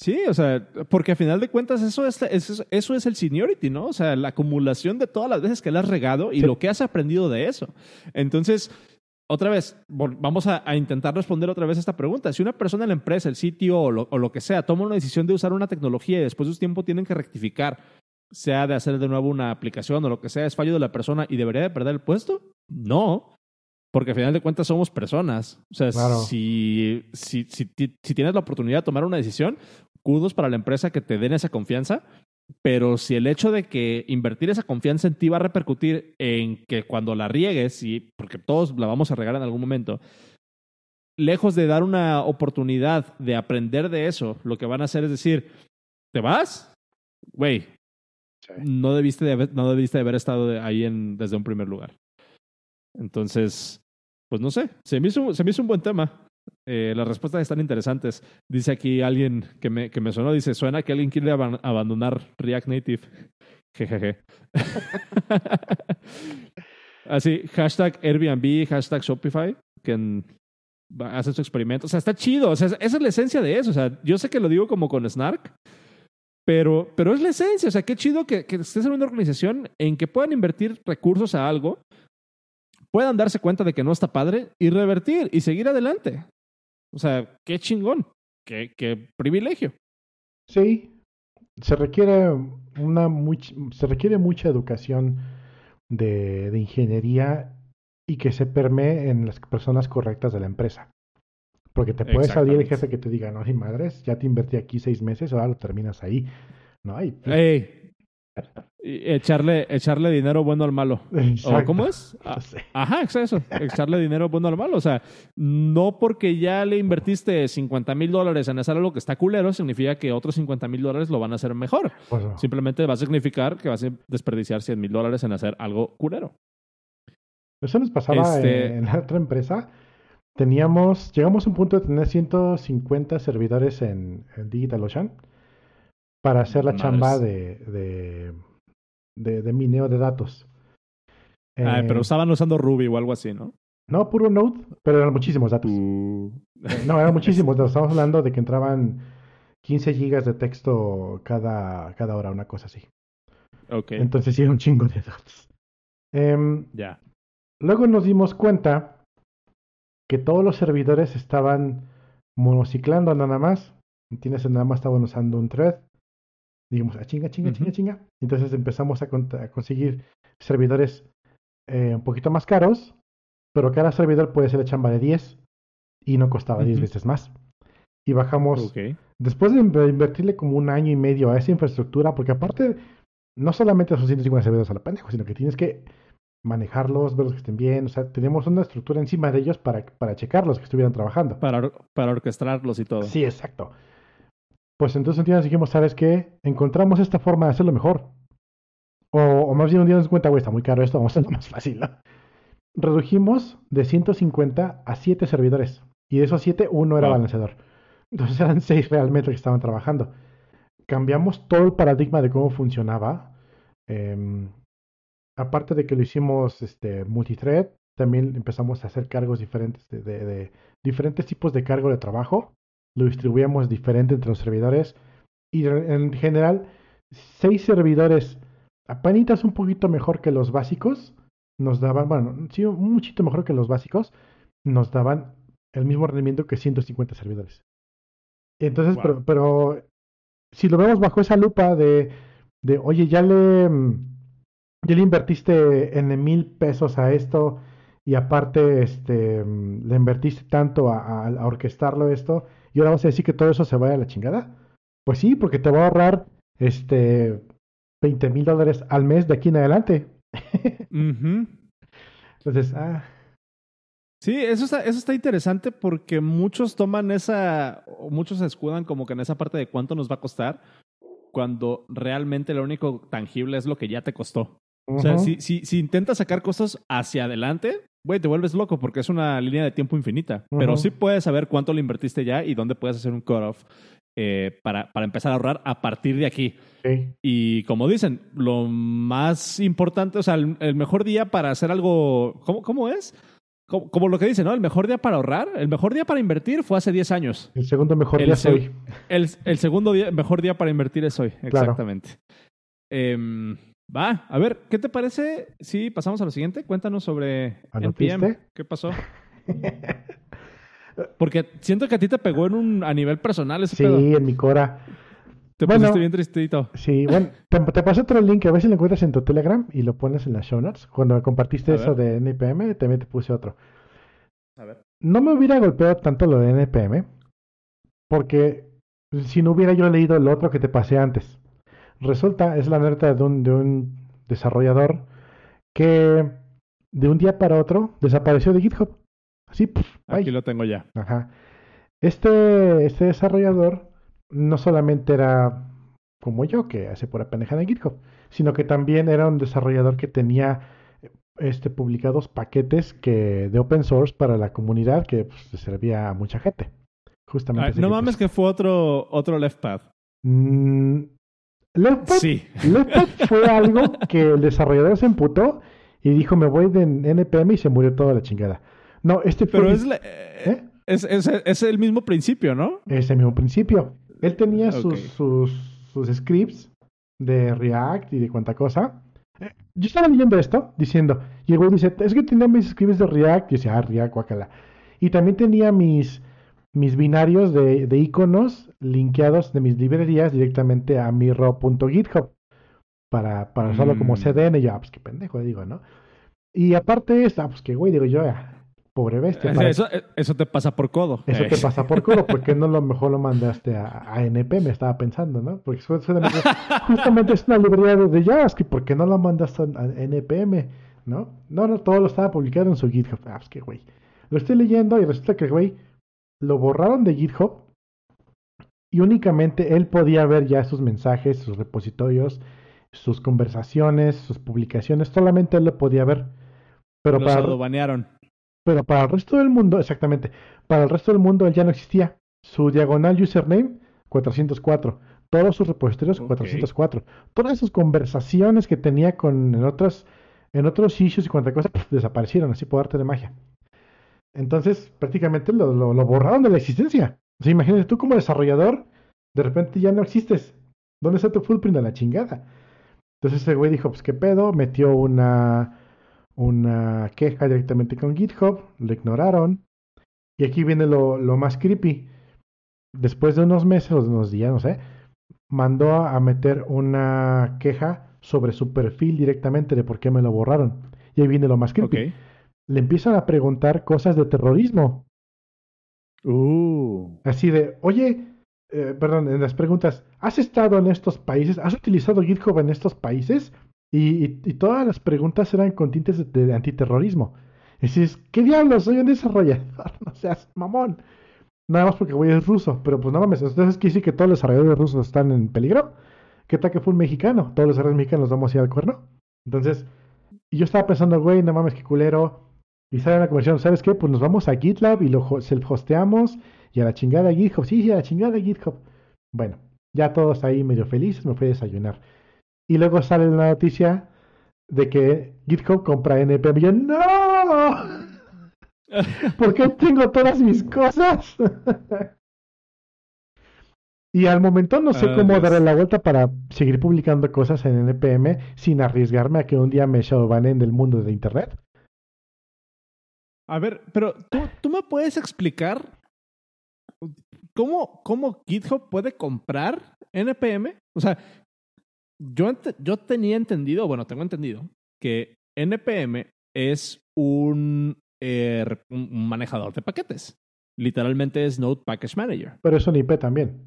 Sí, o sea, porque a final de cuentas eso es, eso, eso es el seniority, ¿no? O sea, la acumulación de todas las veces que le has regado y Sí. lo que has aprendido de eso. Entonces, otra vez, vamos a, a intentar responder otra vez esta pregunta. Si una persona en la empresa, el sitio o lo, o lo que sea, toma una decisión de usar una tecnología y después de un tiempo tienen que rectificar, sea de hacer de nuevo una aplicación o lo que sea, ¿es fallo de la persona y debería de perder el puesto? No. Porque al final de cuentas somos personas. O sea, Claro. si, si, si, ti- si tienes la oportunidad de tomar una decisión, kudos para la empresa que te den esa confianza. Pero si el hecho de que invertir esa confianza en ti va a repercutir en que cuando la riegues, y porque todos la vamos a regar en algún momento, lejos de dar una oportunidad de aprender de eso, lo que van a hacer es decir, ¿te vas? Güey, no debiste de haber, no debiste de haber estado ahí en, desde un primer lugar. Entonces, pues no sé, se me hizo, se me hizo un buen tema. Eh, las respuestas están interesantes. Dice aquí alguien que me, que me sonó, dice, suena que alguien quiere aban- abandonar React Native. Jejeje. Así, hashtag Airbnb, hashtag Shopify, que en- hacen su experimento. O sea, está chido. O sea, esa es la esencia de eso. O sea, yo sé que lo digo como con Snark, pero, pero es la esencia. O sea, qué chido que, que estés en una organización en que puedan invertir recursos a algo, puedan darse cuenta de que no está padre y revertir y seguir adelante. O sea, qué chingón. Qué, qué privilegio. Sí, se requiere una much- se requiere mucha educación de, de ingeniería y que se permee en las personas correctas de la empresa. Porque te puede salir el jefe que te diga, no, sin madres, ya te invertí aquí seis meses, ahora lo terminas ahí. No, y, Ey. Echarle, echarle dinero bueno al malo. ¿O cómo es? Ah. Ajá, es eso. Echarle dinero bueno al malo. O sea, no porque ya le invertiste 50 mil dólares en hacer algo que está culero, significa que otros 50 mil dólares lo van a hacer mejor. Pues no. Simplemente va a significar que vas a desperdiciar 100 mil dólares en hacer algo culero. Eso nos pasaba Este- en, en la otra empresa. Teníamos, llegamos a un punto de tener 150 servidores en, en DigitalOcean para hacer la Madres. chamba de, de, de, de mineo de datos. Ah, Eh, pero estaban usando Ruby o algo así, ¿no? No, puro Node, pero eran muchísimos datos. Uh. No, eran muchísimos. datos. Estamos hablando de que entraban 15 gigas de texto cada, cada hora, una cosa así. Ok, Entonces sí, era un chingo de datos. Em, ya. Luego nos dimos cuenta que todos los servidores estaban monociclando nada más. ¿Entiendes? Nada más estaban usando un thread. Digamos, a chinga, chinga, chinga, Ujú. chinga. Entonces empezamos a, conseguir servidores eh, un poquito más caros, pero cada servidor puede ser de chamba de 10 y no costaba 10 Ujú. veces más. Y bajamos, después de inv- invertirle como un año y medio a esa infraestructura, porque aparte, no solamente son 150 servidores a la pendejo, sino que tienes que manejarlos, verlos que estén bien. O sea, tenemos una estructura encima de ellos para, para checarlos que estuvieran trabajando. Para, or- para orquestarlos y todo. Sí, exacto. Pues entonces un día nos dijimos, ¿sabes qué? Encontramos esta forma de hacerlo mejor. O, o más bien un día nos cuenta, güey, está muy caro esto, vamos a hacerlo más fácil. ¿no? Redujimos de 150 a 7 servidores. Y de esos 7, uno era balanceador. Entonces eran 6 realmente que estaban trabajando. Cambiamos todo el paradigma de cómo funcionaba. Em, aparte de que lo hicimos este, multithread, también empezamos a hacer cargos diferentes de, de- de diferentes tipos de cargo de trabajo. Lo distribuíamos diferente entre los servidores. Y en en general, seis servidores apenas un poquito mejor que los básicos. Nos daban, bueno, sí, un muchito mejor que los básicos. Nos daban el mismo rendimiento que 150 servidores. Entonces, Wow. pero, pero si lo vemos bajo esa lupa de, de oye, ya le, ya le invertiste en mil pesos a esto y aparte este, le invertiste tanto a, a- a orquestarlo esto y ahora vas a decir que todo eso se vaya a la chingada. Pues sí, porque te va a ahorrar este 20 mil dólares al mes de aquí en adelante. Entonces, ah, Sí, eso está, eso está interesante porque muchos toman esa, o muchos se escudan como que en esa parte de cuánto nos va a costar, cuando realmente lo único tangible es lo que ya te costó. O sea, si, si, si intentas sacar cosas hacia adelante, güey, te vuelves loco porque es una línea de tiempo infinita. Pero sí puedes saber cuánto le invertiste ya y dónde puedes hacer un cut-off eh, para, para empezar a ahorrar a partir de aquí. sí, Y como dicen, lo más importante, o sea, el, el mejor día para hacer algo, ¿cómo, cómo es? Como, como lo que dicen, ¿no? El mejor día para ahorrar, el mejor día para invertir fue hace 10 años. el segundo mejor El día se- soy. El, el segundo día, mejor día para invertir es hoy, exactamente. Em, va, a ver, ¿qué te parece si pasamos a lo siguiente? Cuéntanos sobre. NPM. ¿Qué pasó? Porque siento que a ti te pegó en un, a nivel personal ese sí, pedo. en mi cora. Te bueno. pusiste bien tristito. Sí, bueno, te, te pasé otro link, a ver si lo encuentras en tu Telegram y lo pones en las show notes. Cuando compartiste A eso ver. de NPM, también te puse otro. A ver. No me hubiera golpeado tanto lo de NPM, porque si no hubiera yo leído el otro que te pasé antes. Resulta, es la alerta de un, de un desarrollador que de un día para otro desapareció de GitHub. Así, bye. Aquí lo tengo ya. Ajá. Este, este desarrollador no solamente era como yo, que hace pura pendejada en GitHub, sino que también era un desarrollador que tenía este, publicados paquetes que, de open source para la comunidad que pues, servía a mucha gente. Justamente. No mames que fue otro, otro left path. mm, Leftpad, Sí. Fue algo que el desarrollador se emputó y dijo, me voy de NPM y se murió toda la chingada. No, este fue... Pero es, la- eh, es, es, es el mismo principio, ¿no? Ese mismo principio. Él tenía sus, sus, sus scripts de React y de cuanta cosa. Eh, Yo estaba leyendo esto, diciendo, y el güey dice, es que tenía mis scripts de React, y yo decía, ah, React, guacala. Y también tenía mis, mis binarios de, de iconos linkeados de mis librerías directamente a mi raw.github para, para usarlo como Mm. CDN. Y yo, ah, pues qué pendejo, digo, ¿no? Y aparte, está, pues qué güey, digo yo, ah, pobre bestia. para- Eso, eso te pasa por codo. eso Eh. te pasa por culo, ¿por qué no lo mejor lo mandaste a, a NP? Me estaba pensando, ¿no? Porque justamente, justamente es una librería de, JavaScript, ¿por qué no lo mandaste a, a NPM? ¿No? No, no, todo lo estaba publicado en su GitHub. Ah, pues que güey. Lo estoy leyendo y resulta que, güey, lo borraron de GitHub y únicamente él podía ver ya sus mensajes, sus repositorios, sus conversaciones, sus publicaciones, solamente él lo podía ver. Pero Los para, pero para el resto del mundo, exactamente, para el resto del mundo él ya no existía. Su diagonal username, 404. Todos sus repositorios, Ok. 404. Todas sus conversaciones que tenía con en otras, en otros issues y cuanta cosa, pf, desaparecieron así por arte de magia. Entonces, prácticamente lo, lo- lo borraron de la existencia. O sea, imagínate tú como desarrollador, de repente ya no existes. ¿Dónde está tu footprint a la chingada? Entonces ese güey dijo, pues qué pedo, metió una, una queja directamente con GitHub, lo ignoraron. Y aquí viene lo, lo más creepy. Después de unos meses o de unos días, no sé, mandó a meter una queja sobre su perfil directamente de por qué me lo borraron. Y ahí viene lo más creepy. Le empiezan a preguntar cosas de terrorismo. Uh. Así de, oye, eh, perdón, en las preguntas, ¿has estado en estos países? ¿Has utilizado GitHub en estos países? Y, y- y todas las preguntas eran con tintes de, de antiterrorismo. Y dices, ¿qué diablos? Soy un desarrollador, no seas mamón. Nada más porque güey es ruso, pero pues no mames, entonces quiere decir que todos los desarrolladores rusos están en peligro. ¿Qué tal que fue un mexicano? Todos los desarrolladores mexicanos vamos a ir al cuerno. Entonces, y yo estaba pensando, güey, no mames, qué culero. Y sale una conversación, ¿sabes qué? Pues nos vamos a GitLab y lo ho- self-hosteamos y a la chingada GitHub. Sí, sí, a la chingada GitHub. Bueno, ya todos ahí medio felices, me fui a desayunar. Y luego sale la noticia de que GitHub compra NPM. Y yo, ¡No! ¿Por qué tengo todas mis cosas? y al momento no sé Ah, cómo Dios. darle la vuelta para seguir publicando cosas en NPM sin arriesgarme a que un día me shadowbanen del mundo de Internet. A ver, pero ¿tú, tú me puedes explicar cómo, cómo GitHub puede comprar NPM? O sea, yo, yo tenía entendido, bueno, tengo entendido que NPM es un, eh, un un manejador de paquetes. Literalmente es Node Package Manager. Pero es un IP también.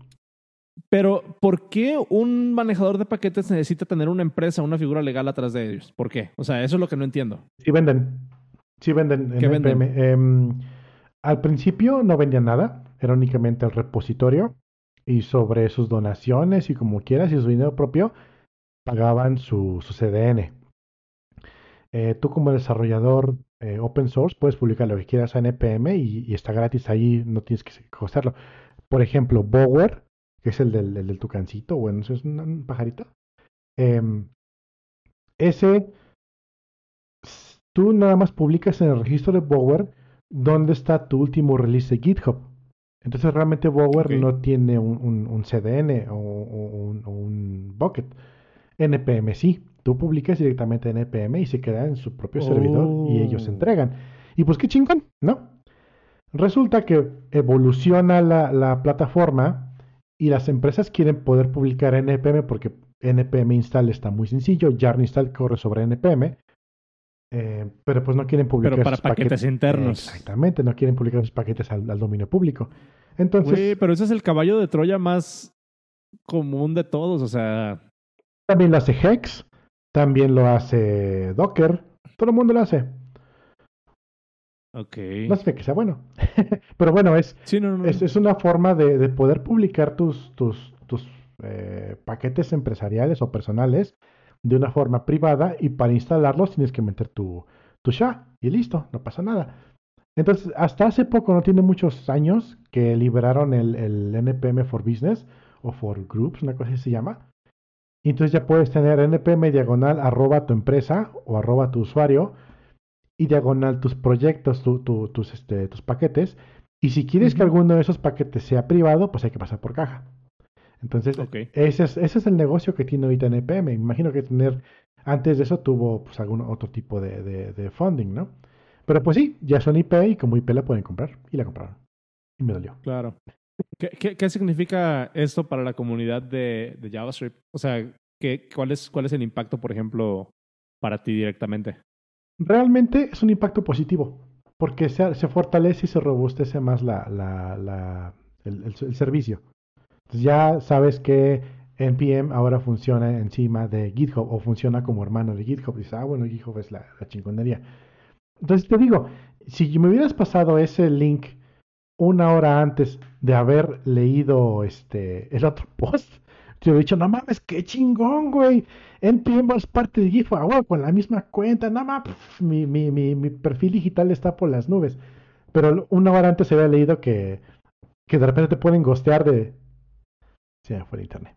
Pero, ¿por qué un manejador de paquetes necesita tener una empresa, una figura legal atrás de ellos? ¿Por qué? O sea, eso es lo que no entiendo. Sí venden. Sí venden ¿Qué NPM. venden? Em, al principio no vendían nada. Era únicamente el repositorio. Y sobre sus donaciones y como quieras y su dinero propio, pagaban su, su CDN. Eh, tú como desarrollador eh, open source puedes publicar lo que quieras a NPM y, y está gratis ahí, no tienes que costearlo. Por ejemplo, Bower, que es el del, el del tucancito, bueno, es un, un pajarito. Em, ese, tú nada más publicas en el registro de Bower dónde está tu último release de GitHub. Entonces realmente Bower no tiene un, un- un CDN o, o un, o un bucket. NPM sí. Tú publicas directamente en NPM y se queda en su propio servidor y ellos Oh. entregan. Y pues qué chingón, ¿no? Resulta que evoluciona la, la plataforma y las empresas quieren poder publicar NPM porque NPM install está muy sencillo, Yarn install corre sobre NPM, eh, pero pues no quieren publicar Pero para sus paquetes internos. Exactamente, no quieren publicar sus paquetes al, al dominio público. Entonces, pero ese es el caballo de Troya más común de todos. O sea, también lo hace Hex, también lo hace Docker, todo el mundo lo hace. ok. No sé que sea bueno. Pero bueno, es, Sí, no, no. es, es una forma de, de poder publicar tus, tus, tus eh, paquetes empresariales o personales de una forma privada y para instalarlos tienes que meter tu, tu SHA y listo, no pasa nada. Entonces, hasta hace poco, no tiene muchos años, que liberaron el, el NPM for Business o for Groups, una cosa así se llama. Y entonces ya puedes tener npm diagonal arroba tu empresa o arroba tu usuario y diagonal tus proyectos, tus, este, tus paquetes. Y si quieres que alguno de esos paquetes sea privado, pues hay que pasar por caja. Entonces, ese, es, ese es el negocio que tiene ahorita NPM. Me imagino que tener, antes de eso tuvo pues algún otro tipo de, de, funding, ¿no? Pero pues sí, ya son IP y como IP la pueden comprar. Y la compraron. Y me dolió. Claro. ¿Qué, qué, significa esto para la comunidad de, de JavaScript? O sea, ¿qué, cuál, es, ¿cuál es el impacto, por ejemplo, para ti directamente? Realmente es un impacto positivo, porque se, se fortalece y se robustece más la, la, la el, el, servicio. Ya sabes que NPM ahora funciona encima de GitHub o funciona como hermano de GitHub. Dices, ah, bueno, GitHub es la, chingonería. Entonces te digo, si me hubieras pasado ese link una hora antes de haber leído este el otro post, te hubiera dicho, no mames, qué chingón, güey. NPM es parte de GIF, agua con la misma cuenta, nada más, mi, mi, mi, mi, perfil digital está por las nubes. Pero una hora antes se había leído que, que de repente te pueden gostear de... Se me fue el internet.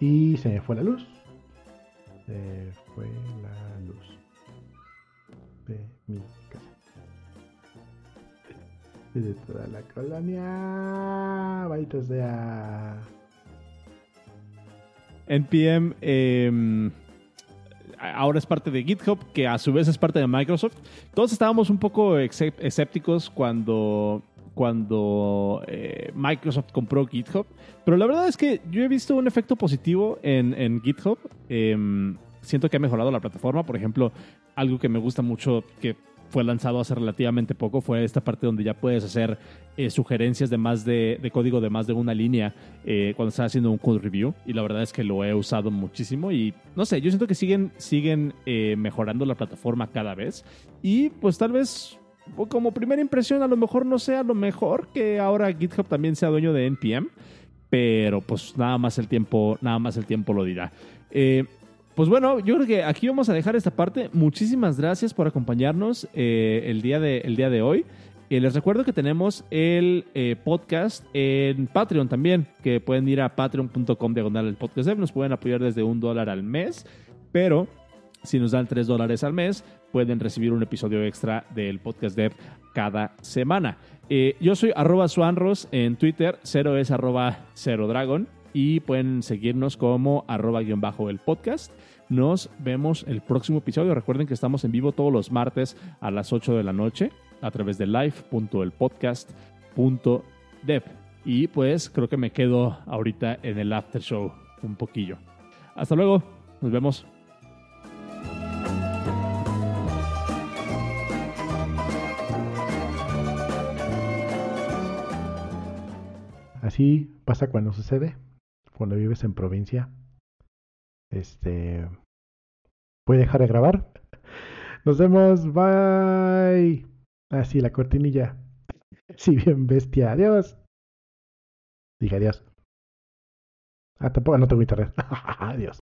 Y se me fue la luz. Se fue la luz de mi de toda la colonia. Maldito sea. NPM em, ahora es parte de GitHub, que a su vez es parte de Microsoft. Todos estábamos un poco escépticos cuando, cuando eh, Microsoft compró GitHub, pero la verdad es que yo he visto un efecto positivo en, GitHub. Em, siento que ha mejorado la plataforma. Por ejemplo, algo que me gusta mucho, que fue lanzado hace relativamente poco fue esta parte donde ya puedes hacer eh, sugerencias de más de, código de más de una línea eh, cuando estás haciendo un code review y la verdad es que lo he usado muchísimo y no sé, yo siento que siguen, siguen mejorando la plataforma cada vez y pues tal vez como primera impresión a lo mejor no sea lo mejor que ahora GitHub también sea dueño de NPM pero pues nada más el tiempo nada más el tiempo lo dirá pues bueno, yo creo que aquí vamos a dejar esta parte. Muchísimas gracias por acompañarnos eh, el, día de, el día de hoy. Eh, les recuerdo que tenemos el eh, podcast en Patreon también, que pueden ir a patreon.com diagonal el podcast. Nos pueden apoyar desde un dólar al mes, pero si nos dan tres dólares al mes, pueden recibir un episodio extra del podcast dev cada semana. yo soy arroba suanros en Twitter, cero es arroba cero dragon y pueden seguirnos como arroba guion bajo el podcast. Nos vemos el próximo episodio. Recuerden que estamos en vivo todos los martes a las 8 de la noche a través de live.elpodcast.dev. Y pues creo que me quedo ahorita en el after show un poquillo. Hasta luego. Nos vemos. Así pasa cuando sucede cuando vives en provincia, este, puede dejar de grabar. Nos vemos, bye. Así, la cortinilla. Si bien bestia, adiós. Dije adiós. Ah, no tengo internet. adiós.